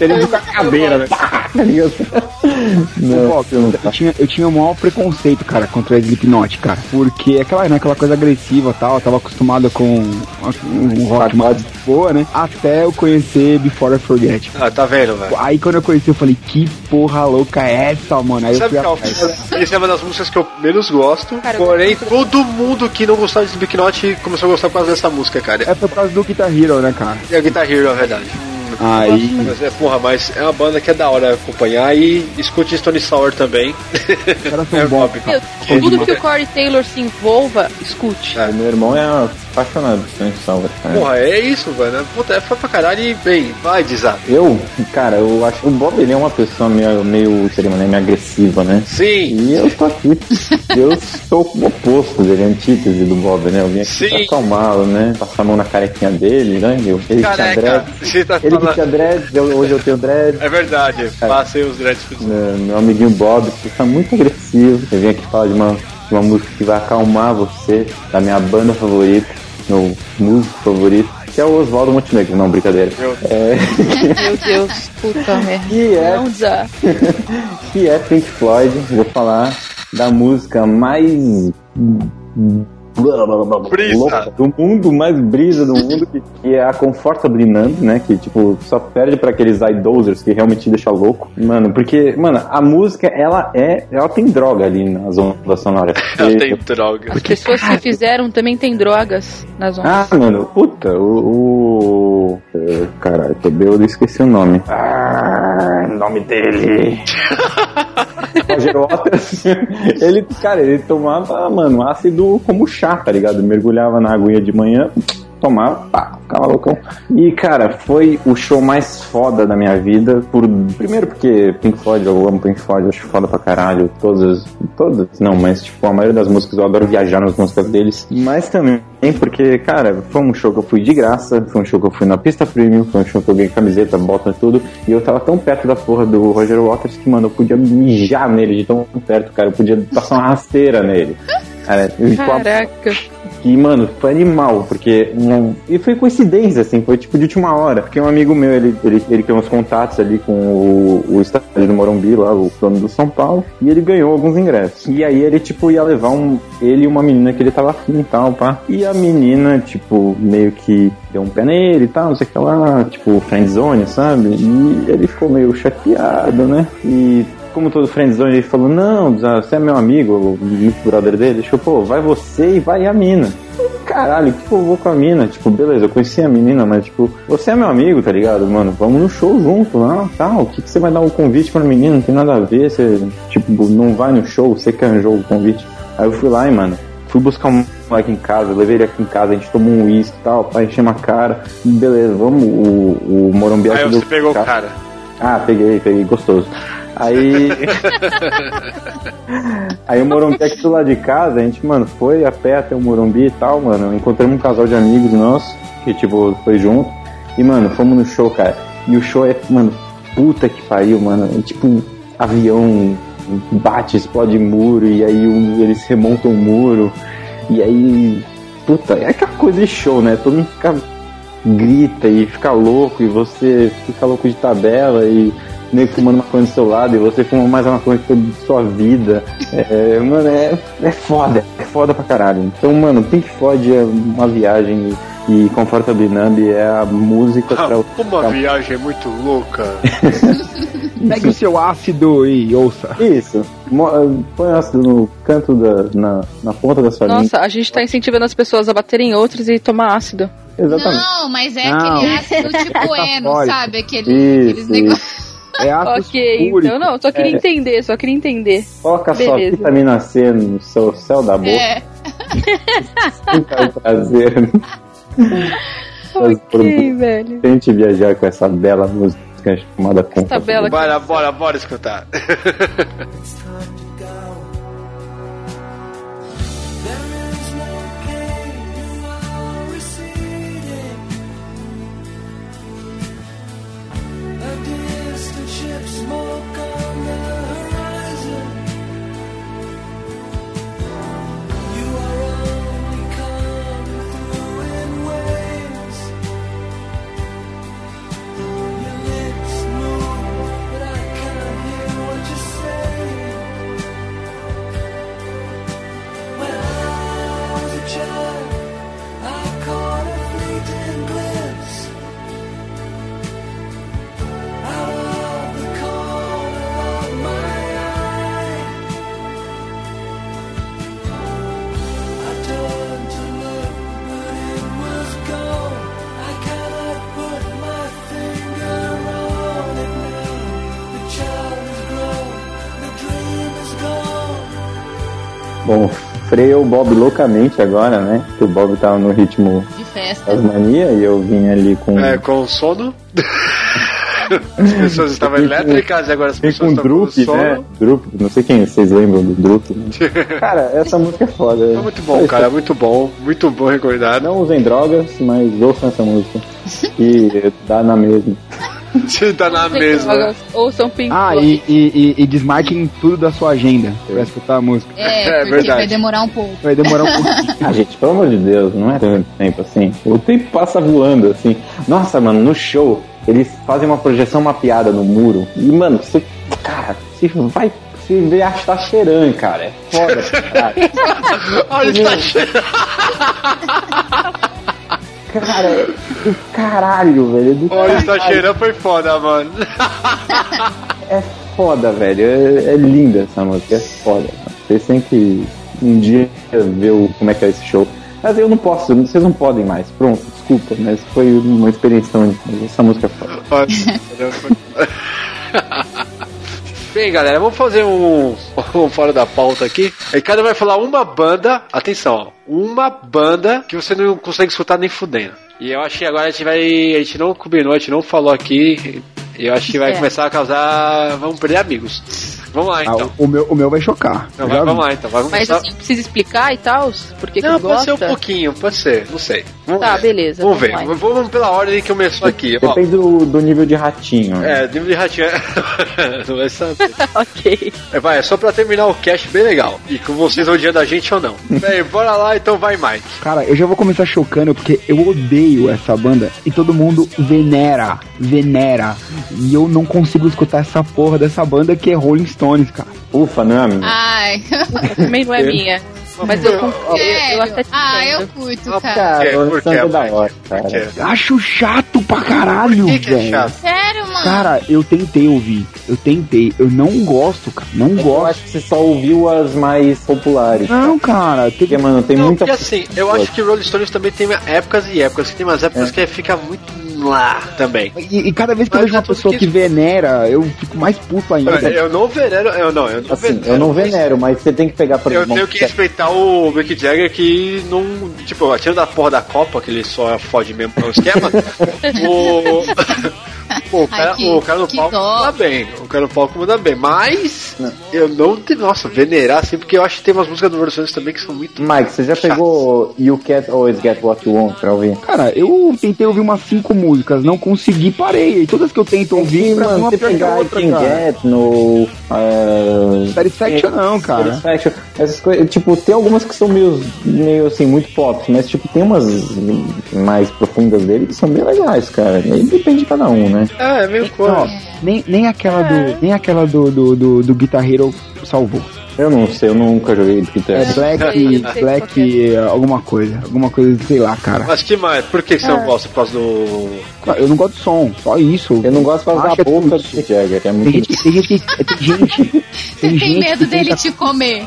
ele viu com a cadeira, né? Pá, tá ligado? Bob, eu, tinha, eu tinha o maior preconceito, cara, contra a Slipknot, cara. Porque aquela, né, aquela coisa agressiva e tal, eu tava acostumado com um rock mais boa, né? Até eu conhecer Before I Forget. Ah, tá vendo, velho? Aí quando eu conheci, eu falei, que porra louca é essa, mano? Aí eu Sabe fui qual? atrás. Essa é uma das músicas que eu menos gosto. Cara, eu porém, todo mundo que não gostava de Slipknot começou a gostar por causa dessa música, cara. É por causa do Guitar Hero, né, cara? É a Guitar Hero, é verdade. Aí. Mas é, porra, mas é uma banda que é da hora acompanhar e escute Stone Sour também. Os caras É bons. Meu, tudo que o Corey Taylor se envolva, escute. Meu irmão é apaixonado por Stone Sour, cara. Porra, é isso, velho. Puta, é pra caralho e, bem, vai, Dizar. Eu, cara, eu acho que o Bob ele é uma pessoa meio, meio seria né, meio agressiva, né? Sim. E eu tô aqui. eu sou o oposto dele, a antítese do Bob, né? Eu vim aqui Sim. pra acalmá-lo, né? Passar a mão na carequinha dele, né? Eu, ele tinha Careca, dread. você tá Ele falando- tinha dread, hoje eu tenho dread. É verdade, passei os dreads você. Meu, meu amiguinho Bob, que tá muito agressivo. Eu vim aqui falar de uma, de uma música que vai acalmar você, da minha banda favorita, meu músico favorito, que é o Oswaldo Montenegro. Não, brincadeira. É, Meu Deus, puta merda. que é Não dá. que é Pink Floyd. Vou falar da música mais Brisa. louca do mundo, mais brisa do mundo, que, que é a Comfortably Numb, né? Que, tipo, só perde pra aqueles idozers que realmente te deixam louco. Mano, porque, mano, a música, ela é... Ela tem droga ali nas ondas sonoras. Ela tem droga. As pessoas que fizeram também têm drogas nas ondas. Ah, mano, puta, o. o eh, caralho, tô bêbado e esqueci o nome. Ah, nome dele. Waters, ele, cara, ele tomava, mano, ácido como chá, tá ligado? Mergulhava na aguinha de manhã, tomava, pá, ficava loucão. E, cara, foi o show mais foda da minha vida. Por, primeiro porque Pink Floyd, eu amo Pink Floyd, acho foda pra caralho. Todas, todas, não, mas tipo, a maioria das músicas eu adoro viajar nas músicas deles. Mas também porque, cara, foi um show que eu fui de graça, foi um show que eu fui na pista premium, foi um show que eu ganhei camiseta, bota tudo. E eu tava tão perto da porra do Roger Waters que, mano, eu podia mijar nele de tão perto, cara. Eu podia passar uma rasteira nele. Cara, eu, tipo, Caraca. E, mano, foi animal, porque. hum, e foi coincidência, assim, foi tipo de última hora. Porque um amigo meu, ele, ele, ele tem uns contatos ali com o, o estádio do Morumbi, lá, o dono do São Paulo, e ele ganhou alguns ingressos. E aí ele, tipo, ia levar um. Ele e uma menina que ele tava afim e tal, pá. E a menina, tipo, meio que deu um pé nele e tal, não sei o que lá, tipo, friendzone, sabe? E ele ficou meio chateado, né? E como todo friendzone, ele falou, não, você é meu amigo, o muito brother dele. Tipo, pô, vai você e vai a mina. Caralho, que eu vou com a mina? Tipo, beleza, eu conheci a menina, mas tipo, você é meu amigo, tá ligado, mano? Vamos no show junto, não, tal. O que, que você vai dar um convite pra menina? Não tem nada a ver, você, tipo, não vai no show, você que arranjou o convite. Aí eu fui lá e, mano, fui buscar um moleque em casa, levei ele aqui em casa, a gente tomou um uísque e tal, pra encher uma cara. Beleza, vamos, o, o Morumbi Aí você pegou o cara. cara. Ah, peguei, peguei, gostoso. Aí. Aí o Morumbi aqui do lado de casa, a gente, mano, foi a pé até o Morumbi e tal, mano. Encontramos um casal de amigos nossos, que, tipo, foi junto. E, mano, fomos no show, cara. E o show é, mano, puta que pariu, mano. É tipo um avião bate, explode muro, e aí um- eles remontam o muro. E aí, puta, é aquela coisa de show, né? Todo mundo fica grita e fica louco e você fica louco de tabela e nego fumando maconha do seu lado e você fuma mais uma maconha que toda sua vida. É, mano, é, é foda, é foda pra caralho. Então, mano, Pink Floyd é uma viagem e, e Comfortably Numb é a música pra... Uma viagem muito louca. Pegue o seu ácido e ouça. Isso, Mo- põe ácido no canto da... na, na ponta da sua língua. Nossa, a gente tá incentivando as pessoas a baterem em outros e tomar ácido. Exatamente. Não, mas é Não. aquele ácido tipo eno, Católico. sabe? Aquele, Isso, aqueles negócios. É ácido Ok, sulfúrico. então não, só queria É. entender, só queria entender. Coloca só Beleza. vitamina C no seu céu da boca. É. Sinta o prazer. Ok, velho. Tente viajar com essa bela música chamada Conta. Essa bela Bora, bora, bora escutar. Bom, freio o Bob loucamente agora, né? Que o Bob tava no ritmo De festa. das manias e eu vim ali com. É, com sono. As pessoas estavam com- elétricas e agora as pessoas com estão com Drup, sono. né? Drup, não sei quem vocês lembram do Drup. Né? Cara, essa música é foda. É muito bom, cara, muito bom, muito bom recordado. Não usem drogas, mas ouçam essa música. E dá na mesma. Você tá na mesma. Ou são Pink Ah, e, e, e, e desmarquem tudo da sua agenda pra escutar a música. É, porque vai demorar um pouco. Vai demorar um pouquinho. Ah, gente, pelo amor de Deus, não é tanto tempo assim. O tempo passa voando, assim. Nossa, mano, no show, eles fazem uma projeção mapeada no muro. E, mano, você. Cara, você vai. Você vê a Tacheran, cara. É foda, cara. Olha, está Cara, do caralho, velho. Do Olha, está caralho. cheirando foi foda, mano. É foda, velho. É, é linda essa música, é foda. mano. Vocês têm que um dia ver o, como é que é esse show. Mas eu não posso, vocês não podem mais. Pronto, desculpa, mas foi uma experiência tão. Essa música é foda. Bem, galera, vamos fazer um, um fora da pauta aqui. E cada um vai falar uma banda, atenção, ó, uma banda que você não consegue escutar nem fudendo. E eu acho que agora a gente vai. A gente não combinou, a gente não falou aqui. E eu acho que vai É. começar a causar. Vamos perder amigos. Vamos lá Ah, então. o, meu, o meu vai chocar. Não, vai- vamos lá então. Vai Mas começar. assim, precisa explicar e tal? Por que, que Não, não pode ser gosta? um pouquinho, pode ser, não sei. Vamos Tá, ver. beleza. Vamos ver. lá. Vamos pela ordem que começou aqui. Depende do, do nível de ratinho. né? é, nível de ratinho. não vai saber. ok. É, vai, é só pra terminar o cast bem legal. E com vocês odiando a gente ou não. Bem, bora lá, então vai, Mike. Cara, eu já vou começar chocando porque eu odeio essa banda e todo mundo venera, venera. E eu não consigo escutar essa porra dessa banda que é Rolling Stones, cara. Ufa, não é, amigo? Ai. Também não é minha. Mas eu, eu, eu Sério? até te Ah, eu curto, cara. Cara, Por o quê? Santo é da hora, cara. Acho chato pra caralho, que, que é velho. chato? Sério, mano? Cara, eu tentei ouvir. Eu tentei. Eu não gosto, cara. Não Eu gosto. acho que você só ouviu as mais populares. Não, cara. Tem Porque, mano, tem Não, muita. porque assim, eu acho que Rolling Stones também tem épocas e épocas. Tem umas épocas que fica muito lá também. E, e cada vez que eu Mas vejo uma é pessoa que- que venera, eu fico mais puto ainda. Eu não venero, eu não, eu não Assim, venero. eu não venero, mas você tem que pegar, por Eu tenho que respeitar o Mick Jagger que não. Tipo, tirando da porra da Copa, que ele só fode mesmo com o esquema. o. Pô, o cara, Ai, que- o cara no palco dó. manda bem. O cara no palco manda bem. Mas eu não tenho. Nossa, venerar assim, porque eu acho que tem umas músicas do Stones também que são muito. Mike, você já pegou You Can't Always Get What You Want pra ouvir? Cara, eu tentei ouvir umas cinco músicas, não consegui, parei. E todas que eu tento ouvir, pra mano, uma você pegar outra, Can cara. Get no. Uh, Satisfaction não, cara. Satisfaction. Essas coisas, tipo, tem algumas que são meio, meio assim, muito pop, mas tipo, tem umas mais profundas dele que são bem legais, cara. Aí depende de cada um, né? É, é meio coisa. nem, nem aquela do. Nem aquela do, do, do, do Guitar Hero salvou. Eu não sei, eu nunca joguei de guitarra. É Black, sei, sei Black, eh, alguma coisa. Alguma coisa, sei lá, cara. Mas que mais? Por que, que você não gosta? Por causa do. Eu não gosto do som, só isso. Eu não gosto de fazer Acho a que é boca do Jagger, é Tem muito gente, tem gente, tem gente, tem Você tem gente medo dele tenta- te comer.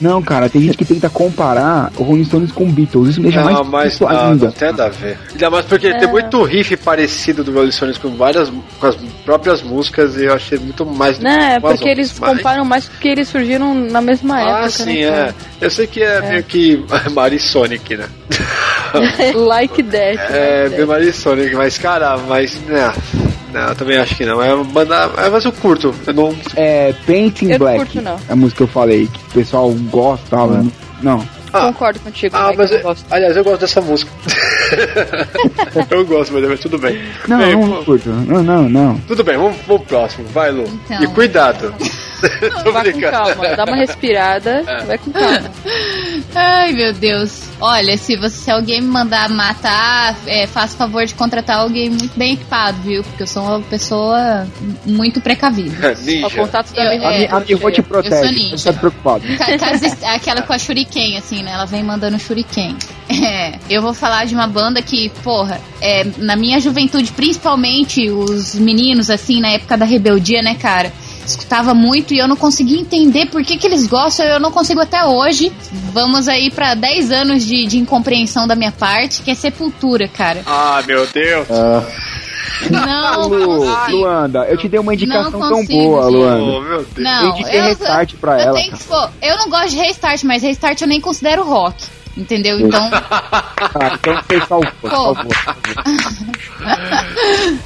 Não, cara, tem gente que tenta comparar o Rolling Stones com Beatles. Isso me deixa Não, mais mas não, ainda. não tem nada a ver. Ainda mais porque É. tem muito riff parecido do Rolling Stones com várias com as próprias músicas e eu achei muito mais Né, é porque eles outras, mas- comparam mais porque eles surgiram na mesma época. Ah, sim, né, é. Eu sei que é, meio que Marisonic, né? like that. É, meio Marisonic, mas cara, mas. Não, não, eu também acho que não. É uma banda. É, mas eu curto. Eu não. É Painting Eu não Black. curto, não. É a música que eu falei, que o pessoal gosta. tal, Não. Concordo contigo. Ah, Mike, mas eu eu- gosto. aliás, eu gosto dessa música. eu gosto, mas tudo bem. Não, Bem, não curto. Não, não, não. Tudo bem, vamos, vamos pro próximo. Vai, Lu. Então. E cuidado. Tô Vai com calma, dá uma respirada, É. vai com calma. Ai, meu Deus. Olha, se, você, se alguém me mandar matar, é, faça favor de contratar alguém muito bem equipado, viu? Porque eu sou uma pessoa muito precavida. Ninja. Ó, contatos Eu- também. é, a minha, minha te eu protege. sou Não ninja. está preocupado. Ca- Aquela com a shuriken, assim, né? Ela vem mandando shuriken. É, eu vou falar de uma banda que, porra, é, na minha juventude, principalmente os meninos, assim, na época da rebeldia, né, cara? Escutava muito e eu não conseguia entender por que, que eles gostam, eu não consigo até hoje. Vamos aí pra 10 anos de, de incompreensão da minha parte, que é Sepultura, cara. Ah, meu Deus. Ah, Não, Lu, não consigo. Luanda, eu te dei uma indicação Não tão consigo, boa. Luanda. Oh, meu Deus. Não, Eu indiquei restart pra eu ela, tenho que- pô, eu não gosto de restart, mas restart eu nem considero rock. Entendeu? Então. Ah, então você salvou, salvou.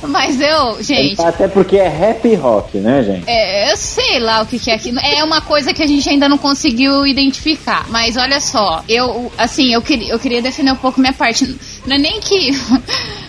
mas eu, gente. Até porque é rap rock, né, gente? É, eu sei lá o que, que é aquilo. É uma coisa que a gente ainda não conseguiu identificar. Mas olha só, eu, assim, eu queria, eu queria definir um pouco minha parte. Não é nem que.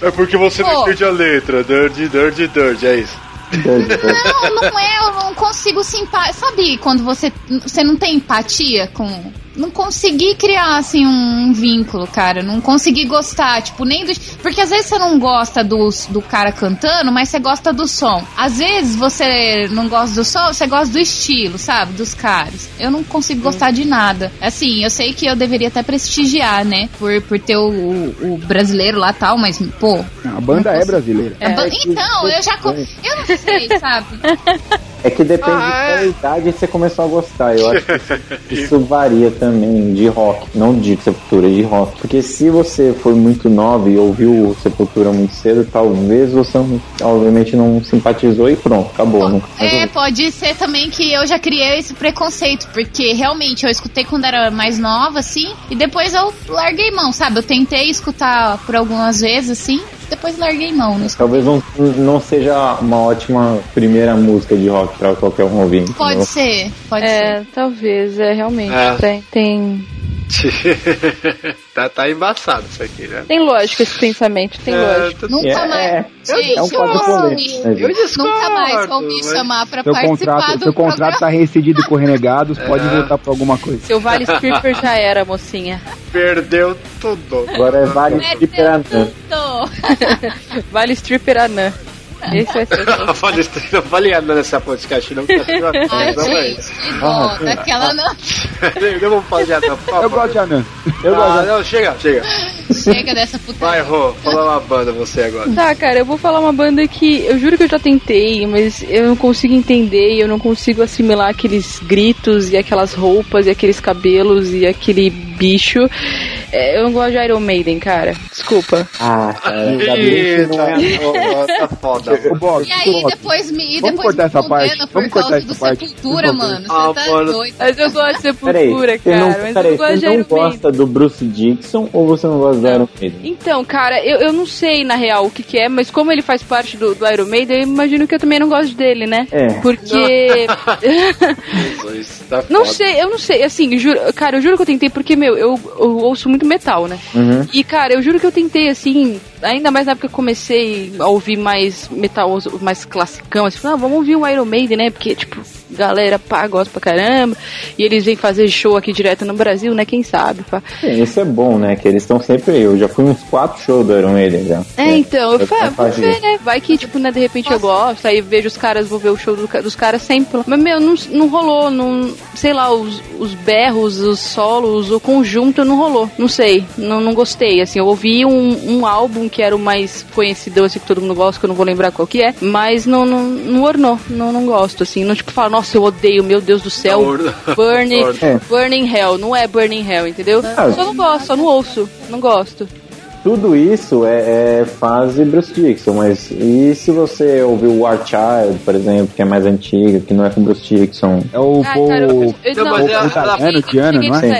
É porque você não Pô. entende a letra. Dirty, dirty, dirty, é isso. Não, não é, eu não consigo simpatizar. Sabe quando você, você não tem empatia com. Não consegui criar, assim, um vínculo, cara. Não consegui gostar, tipo, nem do. Porque às vezes você não gosta do, do cara cantando, mas você gosta do som. Às vezes você não gosta do som, você gosta do estilo, sabe? Dos caras. Eu não consigo gostar de nada. Assim, eu sei que eu deveria até prestigiar, né? Por, por ter o, o, o brasileiro lá tal, mas, pô. A banda é brasileira. a ban- Então, eu já. Eu não sei, sabe? É que depende Ah, da idade que você começou a gostar. Eu acho que isso varia também de rock, não de Sepultura, de rock. Porque se você foi muito nova e ouviu Sepultura muito cedo, talvez você, não- obviamente, não simpatizou e pronto, acabou. Mais É, pode ser também que eu já criei esse preconceito, porque realmente eu escutei quando era mais nova, assim, e depois eu larguei mão, sabe? Eu tentei escutar por algumas vezes, assim, depois larguei mão. Não escutei. Talvez não, não seja uma ótima primeira música de rock pra qualquer um ouvir. Pode entendeu? ser, pode É, ser. talvez, é realmente. É. Tem, tem, tá, tá embaçado isso aqui, né? tem lógica esse pensamento, tem É, lógica. tá- Nunca É, mais. é. Gente, É um quadro eu polêmico, né, Nunca mais vou me mas- chamar pra Seu participar contrato, do seu contrato tá rescindido com Renegados, pode É. voltar pra alguma coisa. Seu Vale Stripper já era, mocinha. Perdeu tudo. Agora é Vale É Stripper Anã. Vale Stripper Anã. Esse vai ser. Não fale, não fale nada nessa podcast, não, tá aí. gente, que dó. Daquela não. Não vamos fazer favor. Eu gosto de Anã. Eu ah, gosto não, chega, chega. Chega dessa puta. Vai, Rô, fala uma banda você agora. Tá, cara, eu vou falar uma banda que eu juro que eu já tentei, mas eu não consigo entender, eu não consigo assimilar aqueles gritos e aquelas roupas e aqueles cabelos e aquele bicho. É, eu não gosto de Iron Maiden, cara. Desculpa. Ah, cara, bem que não é. Eita, tá foda. Ô, Bob, E aí Bob, depois me, e Vamos depois cortar me essa parte, por vamos cortar causa essa do parte, Sepultura, mano. Você Ah, tá mano. doido. Mas eu gosto de Sepultura, você não, cara. Mas peraí, eu não gosto você de não Iron Maiden. gosta do Bruce Dixon ou você não gosta do Iron Maiden? Então, cara, eu, eu não sei na real o que, que é, mas como ele faz parte do, do Iron Maiden, eu imagino que eu também não gosto dele, né? É. Porque. Tá não foda. sei, eu não sei, assim, juro, cara, eu juro que eu tentei, porque, meu, eu, eu ouço muito metal, né? Uhum. E, cara, eu juro que eu tentei, assim, ainda mais na época que eu comecei a ouvir mais metal, mais classicão, assim, ah, vamos ouvir um Iron Maiden, né? Porque, tipo, galera pá, gosta pra caramba, e eles vêm fazer show aqui direto no Brasil, né? Quem sabe, pá. Sim, isso é bom, né? Que eles estão sempre. Eu já fui uns quatro shows do Iron Maiden já. É, então, eu eu falei, vou ver, né? Vai que, tipo, né, de repente eu gosto, aí vejo os caras, vou ver o show do dos caras sempre. Mas, meu, não, não rolou, não, sei lá, os, os berros, os solos, o conjunto não rolou, não sei, não, não gostei, assim, eu ouvi um, um álbum que era o mais conhecido, assim, que todo mundo gosta, que eu não vou lembrar qual que é, mas não, não, não ornou, não, não gosto, assim, não, tipo, fala, nossa, eu odeio, meu Deus do céu. Burning, É. burning Hell. Não é Burning Hell, entendeu? Ah, Só não gosto, só não ouço. Não gosto. Tudo isso é, é fase Bruce Dixon, mas e se você ouvir o War Child, por exemplo, que é mais antiga, que não é com Bruce Dixon? É o Ai, cara, eu- não, Paul ela- é? cheguei-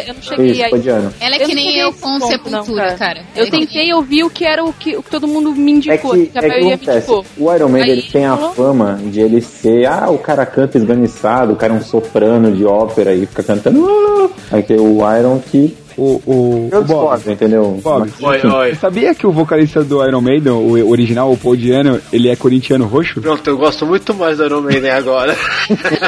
eu não cheguei Isso, aí. foi. Ela é que nem eu com Sepultura, não, cara. Eu tentei ouvir o que era o que, o que todo mundo me indicou, É que, que a é que me acontece, indicou. o Iron Maiden Aí ele tem a falou- fama de ele ser, ah, o cara canta esganiçado, o cara é um soprano de ópera e fica cantando, ah! aí tem o Iron que o, o, eu o Bob. discordo, entendeu? Bob. Você sabia que o vocalista do Iron Maiden, o original, o Paul Diano, ele é corintiano roxo? Pronto, eu gosto muito mais do Iron Maiden agora.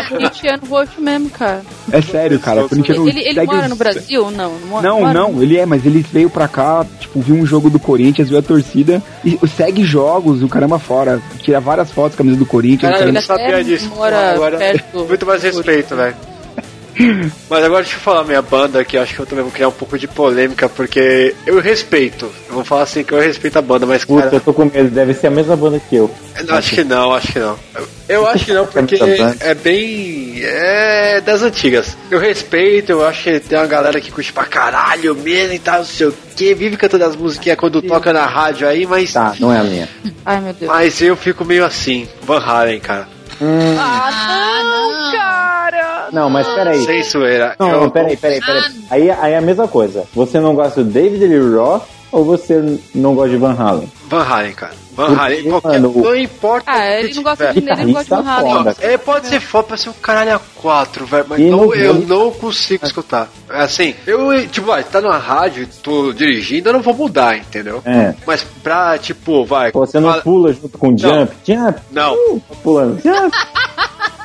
Corintiano roxo mesmo, cara. É sério, cara. corintiano Ele, ele segue mora os- no Brasil? Não, não mora. Não, mora? não, ele é, mas ele veio pra cá, tipo, viu um jogo do Corinthians, viu a torcida e segue jogos, o caramba fora, tira várias fotos, camisa do Corinthians. Caralho, eu o não sabia disso. mora Agora, perto muito mais respeito, velho. Mas agora deixa eu falar minha banda, que eu acho que eu também vou criar um pouco de polêmica, porque eu respeito. Eu vou falar assim que eu respeito a banda, mas Puta, cara, eu tô com medo, deve ser a mesma banda que eu. eu acho que não, acho que não. Eu, acho que não, porque banda. é bem. É das antigas. Eu respeito, eu acho que tem uma galera que curte pra caralho mesmo e tal, não sei o que, vive cantando as musiquinhas quando toca na rádio aí, mas. Tá, não é a minha. Ai, meu Deus. Mas eu fico meio assim, Van Halen, cara. Ah, não, cara! Não, mas peraí. Sem zoeira. Não, não, peraí, peraí, peraí. Aí, aí é a mesma coisa. Você não gosta do David Lee Roth ou você não gosta de Van Halen? Van Halen, cara. Van Porque, Halen, qualquer, mano, o- não importa. Ah, o que ele não gosta de ele não gosta de Van Halen. foda. É, pode ser foda, pode ser um caralho a quatro, velho, mas não, eu não consigo escutar. É Assim, eu, tipo, vai, tá numa rádio, tô dirigindo, eu não vou mudar, entendeu? É. Mas pra, tipo, vai. Você não fala- pula junto com o Jump? Jump! Não, Uh, tá pulando. Jump!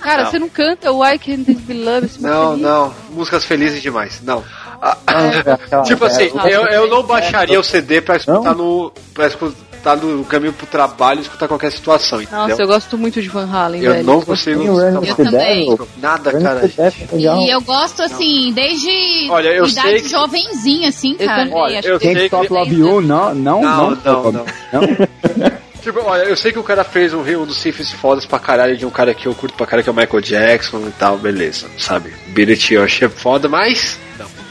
Cara, Não. você não canta Why Can't This Be Love? Esse não, feliz? não. Músicas felizes demais. Não. Ah, é tipo assim, é, eu, eu não baixaria o CD pra escutar no. pra escutar no caminho pro trabalho e escutar qualquer situação, entendeu? Nossa, eu gosto muito de Van Halen, Eu velho. não consigo Tem o Run escutar the Devil. nada, cara. é. E eu gosto, assim, desde Olha, eu idade sei que- jovenzinha, assim, Eu cara. também, Olha, eu sei que- Stop Love You, não, não, Não, não. não, não. não. Tipo, olha, eu sei que o cara fez um, um dos riffs fodas pra caralho de um cara que eu curto pra caralho, que é o Michael Jackson e tal, beleza, sabe? Beat It eu achei foda, mas.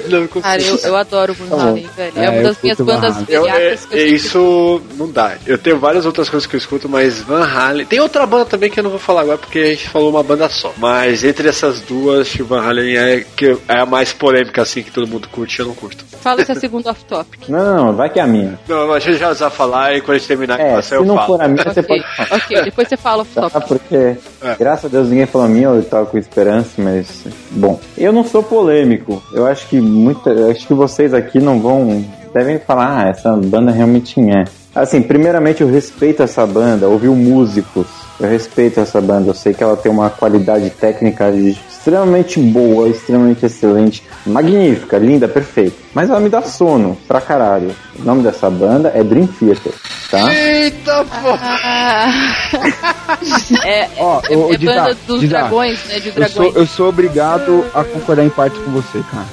Não. não consigo. Cara, eu, eu adoro o Van Tá. Halen, velho. É, É, uma eu das minhas bandas. Eu, é, velhacas que eu é, sempre isso não dá. Eu tenho várias outras coisas que eu escuto, mas Van Halen. Tem outra banda também que eu não vou falar agora porque a gente falou uma banda só. Mas entre essas duas, acho que Van Halen é, que é a mais polêmica, assim, que todo mundo curte eu não curto. Fala esse é segundo off-topic. Não, vai que é a minha. Não, mas a gente já vai falar e quando a gente terminar É, com se você eu não falo. for a minha, você Ok, pode falar. ok, depois você fala off-topic. porque, É. graças a Deus, ninguém falou a minha, eu tava com esperança, mas, bom. Eu não sou polêmico. Eu acho que muita, eu acho que vocês aqui não vão, devem falar, ah, essa banda realmente é. Assim, primeiramente eu respeito essa banda, ouviu músicos, eu respeito essa banda, eu sei que ela tem uma qualidade técnica extremamente boa, extremamente excelente, magnífica, linda, perfeita. Mas ela me dá sono, pra caralho. O nome dessa banda é Dream Theater, tá? Eita porra! É, Ó, é, é banda dos dragões, né? De Eu dragões. sou, eu sou obrigado a concordar em parte com você, cara.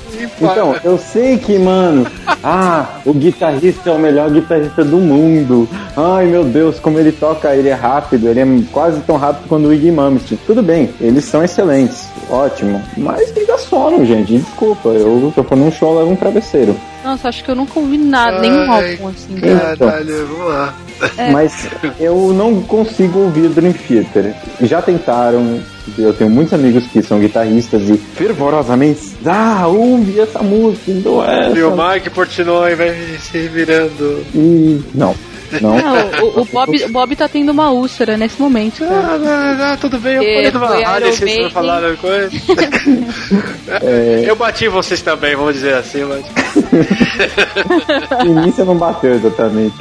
Então, eu sei que, mano, ah, o guitarrista é o melhor guitarrista do mundo. Ai, meu Deus, como ele toca, ele é rápido, ele é quase tão rápido quanto o Iggy Malmsteen. Tudo bem, eles são excelentes, ótimo. Mas me dá sono, gente, desculpa. Eu, eu for num show, levo um travesseiro. Nossa, acho que eu nunca ouvi nada, nenhum Ai, álbum assim. cara. Caralho, vamos lá. É. Mas eu não consigo ouvir Dream Theater. Já tentaram, eu tenho muitos amigos que são guitarristas e fervorosamente, ah, ouve essa música, então é. E o Mike Portnoy vai se virando. E não, não. Não, o, o Bob, o Bob tá tendo uma úlcera nesse momento, cara. Ah, não, não, tudo bem, eu É, falei do Van Halen, vocês não falaram coisa. É, Eu bati vocês também, vamos dizer assim, mas. no início não bateu exatamente.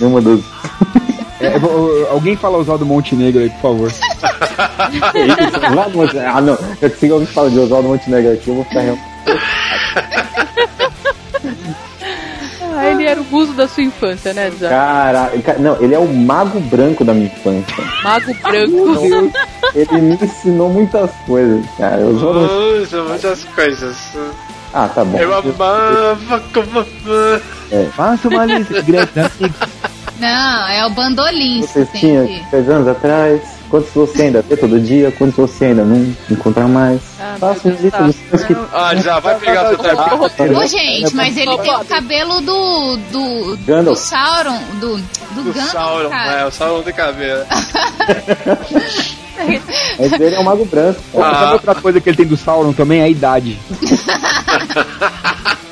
Uma dos. É, alguém fala Oswaldo Montenegro aí, por favor. Ah, não. Eu se alguém fala de Oswaldo Montenegro aqui, eu vou ficar realmente. Ah, ele era o muso da sua infância, né, Zé? Caralho. ca- Não, ele é o mago branco da minha infância. Mago Meu branco. Deus, ele me ensinou muitas coisas, cara. Eu Nossa, muitas coisas. Ah, tá bom. Eu amava como. É. Faça uma lista de grandes amigos. Não, é o bandolim. Você tem tinha que- 10 anos atrás, Quantos você ainda vê todo dia? Quantos você ainda não encontra mais? Ah, Faça um lista dos seus que. Ah, já vai pegar seu tempo. Ô, gente, mas ele tem o cabelo do. do. do Gandalf. Sauron. Do. Do, Do Gandalf, Sauron, cara. é, o Sauron de cabelo. Mas ele é um mago branco. Ah. Sabe outra coisa que ele tem do Sauron também? A idade.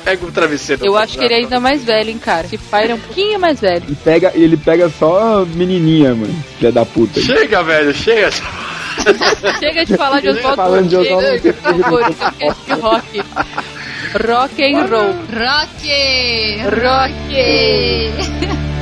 Pega o travesseiro. Eu acho que ele é ainda mais velho, hein, cara. Esse pai é um pouquinho mais velho. E pega, ele pega só menininha, mano. Filha da puta. Chega, velho, chega. Chega de falar de Oswaldo. Falando de Chega, Oswaldo, por favor, é um de rock. Rock and roll. Rock! Rock!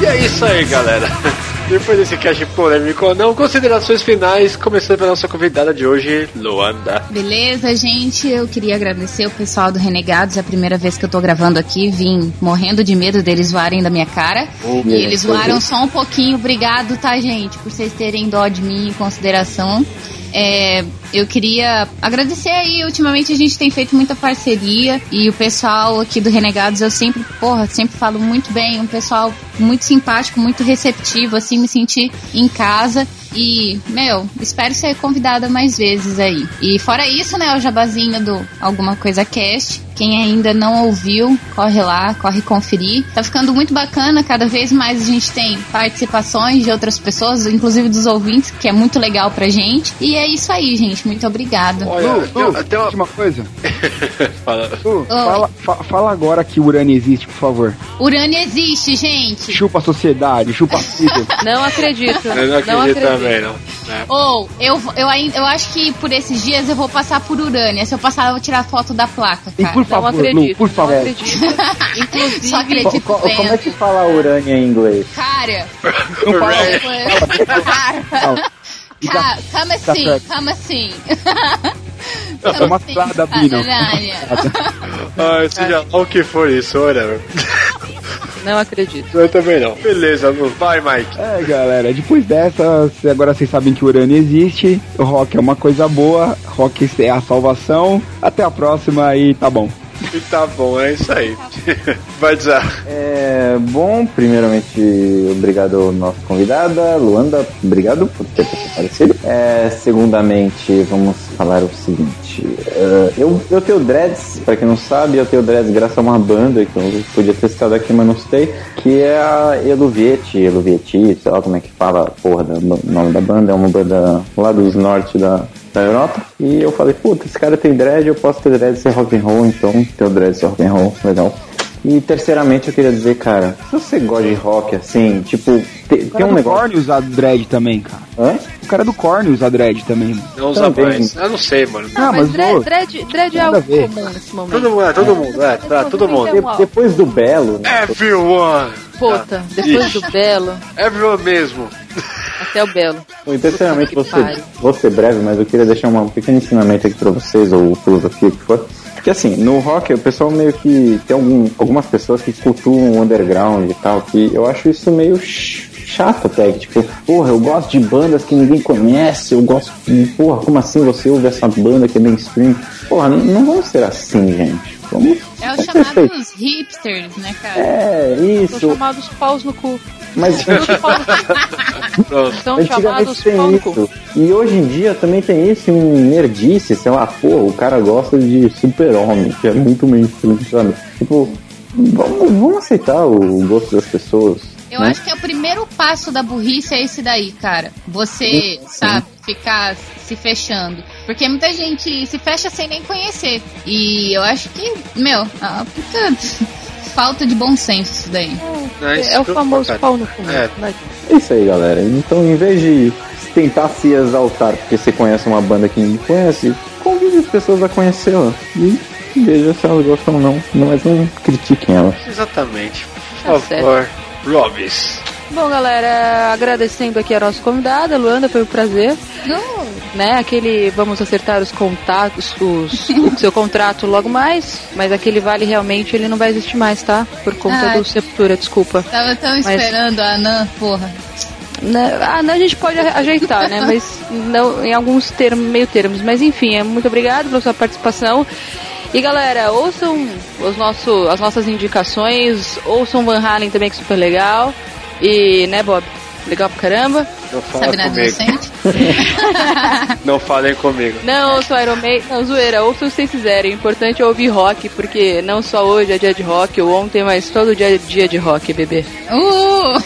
E é isso aí, galera. Depois desse cast polêmico ou não, considerações finais, começando pela nossa convidada de hoje, Luanda. Beleza, gente. Eu queria agradecer o pessoal do Renegados. É a primeira vez que eu tô gravando aqui. Vim morrendo de medo deles zoarem da minha cara. e eles zoaram só um pouquinho. Obrigado, tá, gente? Por vocês terem dó de mim em consideração. É, eu queria agradecer aí. Ultimamente a gente tem feito muita parceria e o pessoal aqui do Renegados eu sempre, porra, sempre falo muito bem. Um pessoal muito simpático, muito receptivo, assim, me senti em casa. E, meu, espero ser convidada mais vezes aí. E fora isso, né, o jabazinho do Alguma Coisa Cast. Quem ainda não ouviu, corre lá, corre conferir. Tá ficando muito bacana, cada vez mais a gente tem participações de outras pessoas, inclusive dos ouvintes, que é muito legal pra gente. E é isso aí, gente. Muito obrigada. Olha, Lu, tem- Lu, tem uma- última coisa. Fala. Lu, fala, fa- fala agora que o Urânio existe, por favor. Urânio existe, gente. Chupa a sociedade, chupa a vida. Não acredito. Eu não acredito também, não. É. Ou, eu, eu, ainda, eu acho que por esses dias eu vou passar por Urânia. Se eu passar, eu vou tirar foto da placa, E cara. por favor, Lu, acredito, por favor. Não acredito. Inclusive, Só acredito Co- co- como é vendo. que fala urânio em inglês? Cara, Não fala, cara, Ca- Como assim? Como assim? É uma cilada, Bino. Ah, seja lá o que for isso, whatever. não acredito. Eu também não. Beleza, Lu. Vai, Mike. É, galera, depois dessa, agora vocês sabem que o Urânio existe, o rock é uma coisa boa, rock é a salvação. Até a próxima e tá bom. E tá bom, é isso aí. Vai dizer. É, bom, primeiramente, obrigado ao nosso convidada, Luanda, obrigado por ter aparecido. É, segundamente, vamos falar o seguinte: é, eu, eu tenho dreads, pra quem não sabe, eu tenho dreads graças a uma banda que eu podia ter citado aqui, mas não citei, que é a Eluvieti, Eluvieti, sei lá como é que fala porra do nome da banda, é uma banda lá dos norte da, da Europa. E eu falei, puta, esse cara tem dread, eu posso ter dread ser rock and roll, então tenho dread ser rock and roll, legal. E terceiramente eu queria dizer, cara, se você gosta de rock assim, tipo, te- O tem um do negócio. Korn usa dread também, cara. Hã? O cara do Korn usa dread também. mano. Não usa Também. mais. Eu não sei, mano. Não, Ah, mas mas, dread, dread, dread é algo comum nesse momento. Todo mundo, é, todo mundo, é, tá, todo mundo. De- depois do Belo, né? Everyone! Puta, depois do Belo, Everyone mesmo. Até o Belo. Bom, e que você, pariu. vou ser breve, mas eu queria deixar um pequeno ensinamento aqui pra vocês, ou filosofia, o que for. Porque assim, no rock o pessoal meio que tem algum, algumas pessoas que cultuam o underground e tal, que eu acho isso meio ch- chato até, que, tipo, porra, eu gosto de bandas que ninguém conhece, eu gosto, porra, como assim você ouve essa banda que é mainstream? Porra, não, não vamos ser assim, gente. Vamos É os ser feitos. chamados hipsters, né, cara? É, São isso. chamados paus no cu. Mas. São chamados tem pau no cu. isso. E hoje em dia também tem isso em nerdice, sei lá, pô, o cara gosta de super-homem, que é muito mainstream, sabe? Tipo, vamos, vamos aceitar o gosto das pessoas. Eu né? acho que é o primeiro passo da burrice é esse daí, cara. Você, sabe, ficar se fechando. Porque muita gente se fecha sem nem conhecer. E eu acho que, meu, é uma puta falta de bom senso isso daí. É o famoso pau no cu. É. né? É isso aí, galera. Então, em vez de tentar se exaltar porque você conhece uma banda que ninguém conhece, convide as pessoas a conhecê-la. E veja se elas gostam ou não. Mas não critiquem elas. Exatamente. Tá Por favor, Robis. Bom, galera, agradecendo aqui a nossa convidada, Luanda, foi um prazer. Né, aquele vamos acertar os contatos, os, o seu contrato logo mais, mas aquele vale realmente ele não vai existir mais, tá? Por conta Ai. do Sepultura, desculpa. Tava tão Mas- esperando a Anã, porra. Né, ah, não, a gente pode a- ajeitar, né? Mas não em alguns termos, meio termos. Mas enfim, é, muito obrigado pela sua participação. E galera, ouçam os nosso, as nossas indicações, ouçam Van Halen também, que é super legal. E, né, Bob? Legal pra caramba. Não fala Sabe comigo. Não falem comigo. Não, ouçam Iron Maiden, não, zoeira, ouçam se vocês quiserem. O importante é ouvir rock, porque não só hoje é dia de rock, ou ontem, mas todo dia é dia de rock, bebê. Uh!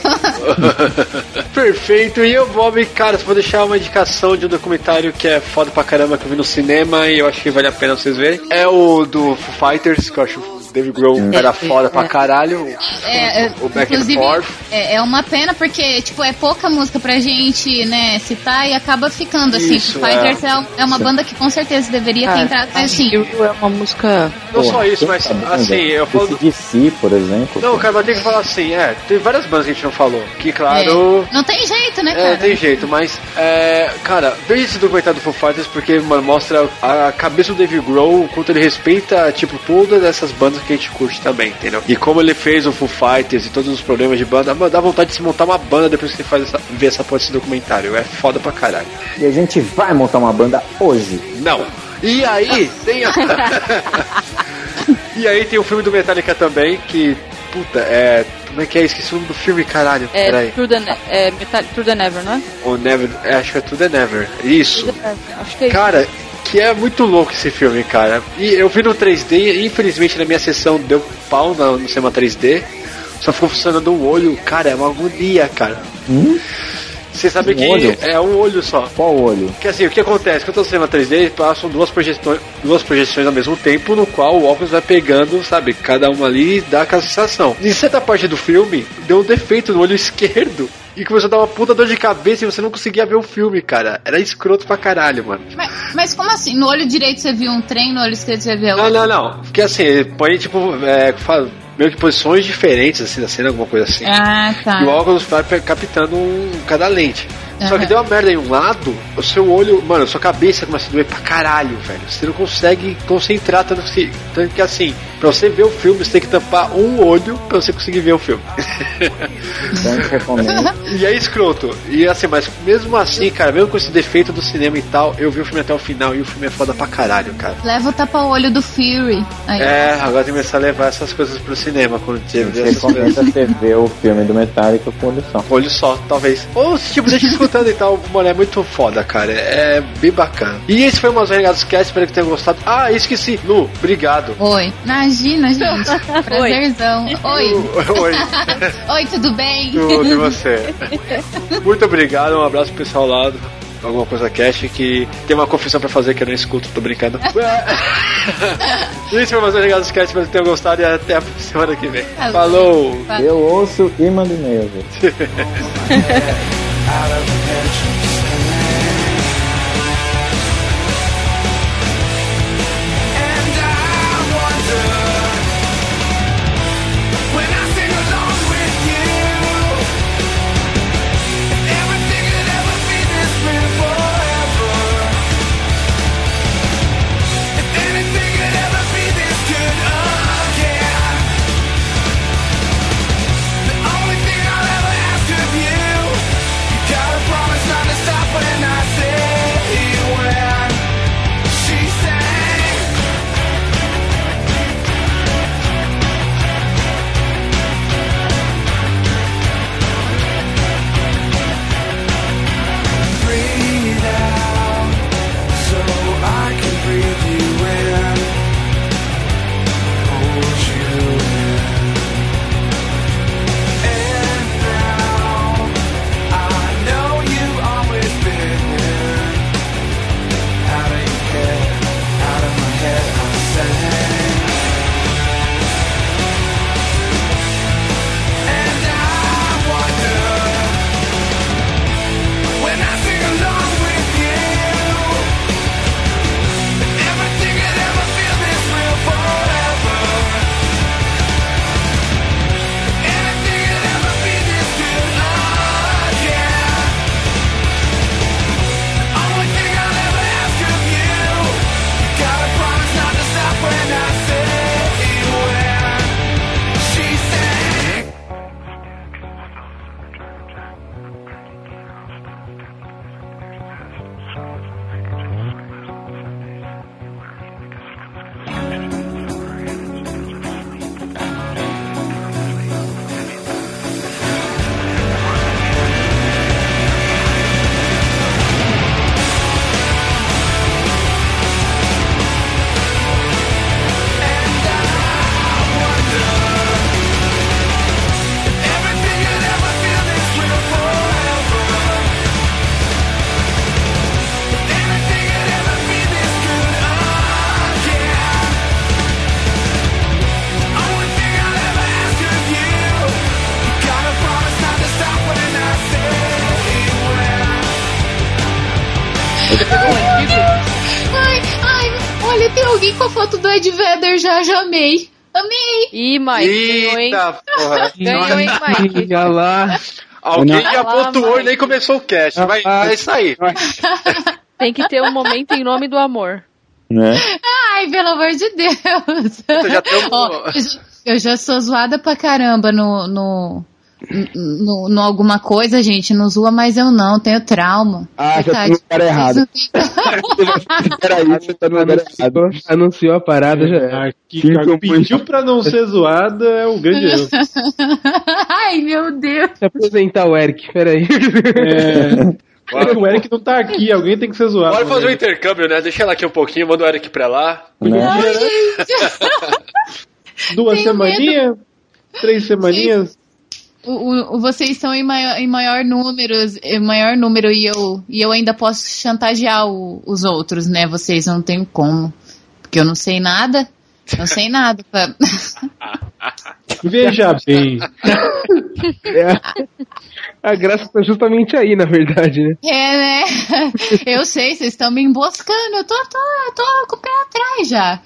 Perfeito, e eu, Bob, cara, vou deixar uma indicação de um documentário que é foda pra caramba que eu vi no cinema e eu acho que vale a pena vocês verem. É o do Foo Fighters, que eu acho David Grohl era foda pra caralho. É, é, o Back and inclusive, Forth. é, é uma pena porque, tipo, é pouca música pra gente, né, citar e acaba ficando, assim. Isso, Foo Fighters é. é, é uma banda que com certeza deveria ter Cara, entrado, mas assim... É uma música... Não só isso, mas assim, eu falo. do- DC, por exemplo. Não, cara, mas tem que falar assim, é, tem várias bandas que a gente não falou. Que claro. é, não tem jeito, né, É, cara? tem jeito, mas, é, cara, veja esse documentário do Foo Fighters porque, mano, mostra a cabeça do Dave Grohl, o quanto ele respeita, tipo, todas essas bandas que a gente curte também, entendeu? E como ele fez o Foo Fighters e todos os problemas de banda, mano, dá vontade de se montar uma banda depois que ele faz essa, vê essa porra desse documentário. É foda pra caralho. E a gente vai montar uma banda hoje. Não. E aí, tem a... e aí tem o filme do Metallica também, que, puta, é... Como é que é? Esqueci o nome do filme, caralho. É, Peraí. Through the, Ne- é Metal, Through the Never, não é? O Never, é, acho que é Tudo é Never. Isso. Acho que é isso. Que é muito louco esse filme, cara. E eu vi no 3D, e infelizmente na minha sessão deu pau no, no cinema 3D. Só ficou funcionando um olho. Cara, é uma agonia, cara. Você sabe Um que olho? é um olho só. Qual olho? Que assim, o que acontece? Quando eu tô no cinema 3D, passam duas projeções, duas projeções ao mesmo tempo, no qual o óculos vai pegando, sabe, cada uma ali e dá aquela sensação. Em certa parte do filme, deu um defeito no olho esquerdo. E começou a dar uma puta dor de cabeça e você não conseguia ver o filme, cara. Era escroto pra caralho, mano. Mas, mas como assim? No olho direito você viu um trem, no olho esquerdo você viu Não, outro? não, não. Porque assim, ele põe tipo, é, fala, meio que posições diferentes assim da cena, alguma coisa assim. Ah, tá. E o óculos vai pe- captando um, cada lente. Só que deu uma merda em um lado, o seu olho, mano, sua cabeça começa a doer pra caralho, velho. Você não consegue concentrar tanto que, tanto que assim, pra você ver o filme, você tem que tampar um olho pra você conseguir ver o filme. Então a e é escroto. E assim, mas mesmo assim, cara, mesmo com esse defeito do cinema e tal, eu vi o filme até o final e o filme é foda pra caralho, cara. Leva o tapa-olho do Fury. Aí. É, agora tem que começar a levar essas coisas pro cinema quando tiver essas Recomenda coisas. você ver o filme do Metallica com olho só. Olho só, talvez. Ou tipo, deixa escutando e tal. Mano, é muito foda, cara. É bem bacana. E esse foi o Mas Renegados Cast, espero que tenham gostado. Ah, esqueci. Lu, obrigado. Oi. Imagina, gente. Prazerzão. Oi. Oi. Oi, tudo bem? Tudo e você. Muito obrigado, um abraço pro pessoal lá. do Alguma coisa cast que tem uma confissão pra fazer que eu não escuto, tô brincando. Isso foi mais um Renegados Cast, espero que tenham gostado e até a semana que vem. Falou! Eu ouço e mando e-mail. out of attention. Amei. Amei. Ih, Mike, ganhou, hein? Eita, porra. Ganhou, hein, Mike? Olha lá. Alguém já pontuou e nem começou o cast. Vai, vai sair. Tem que ter um momento em nome do amor. Né? Ai, pelo amor de Deus. já tem um- já, eu já sou zoada pra caramba no, no, no, no alguma coisa, gente. Não zoa, mas eu não, tenho trauma. Ah, já tá no lugar errado. Peraí, você tá no lugar errado. Anunciou a parada já. era. Ah, que cara, pediu pra não ser zoada é um grande erro. Ai, meu Deus. Deixa eu apresentar o Eric, peraí. É, o Eric não tá aqui, alguém tem que ser zoado. Bora fazer um né? intercâmbio, né? Deixa ela aqui um pouquinho, manda o Eric pra lá. Gente. Duas Tenho semaninhas? Três semaninhas? O, o- vocês estão em maior, em maior número, em maior número e eu, e eu ainda posso chantagear o- os outros, né? Vocês não tem como. Porque eu não sei nada. Não sei nada. pra- Veja bem. É, a graça tá justamente aí, na verdade, né? É, né? Eu sei, vocês estão me emboscando. Eu tô, tô, eu tô com o pé atrás já.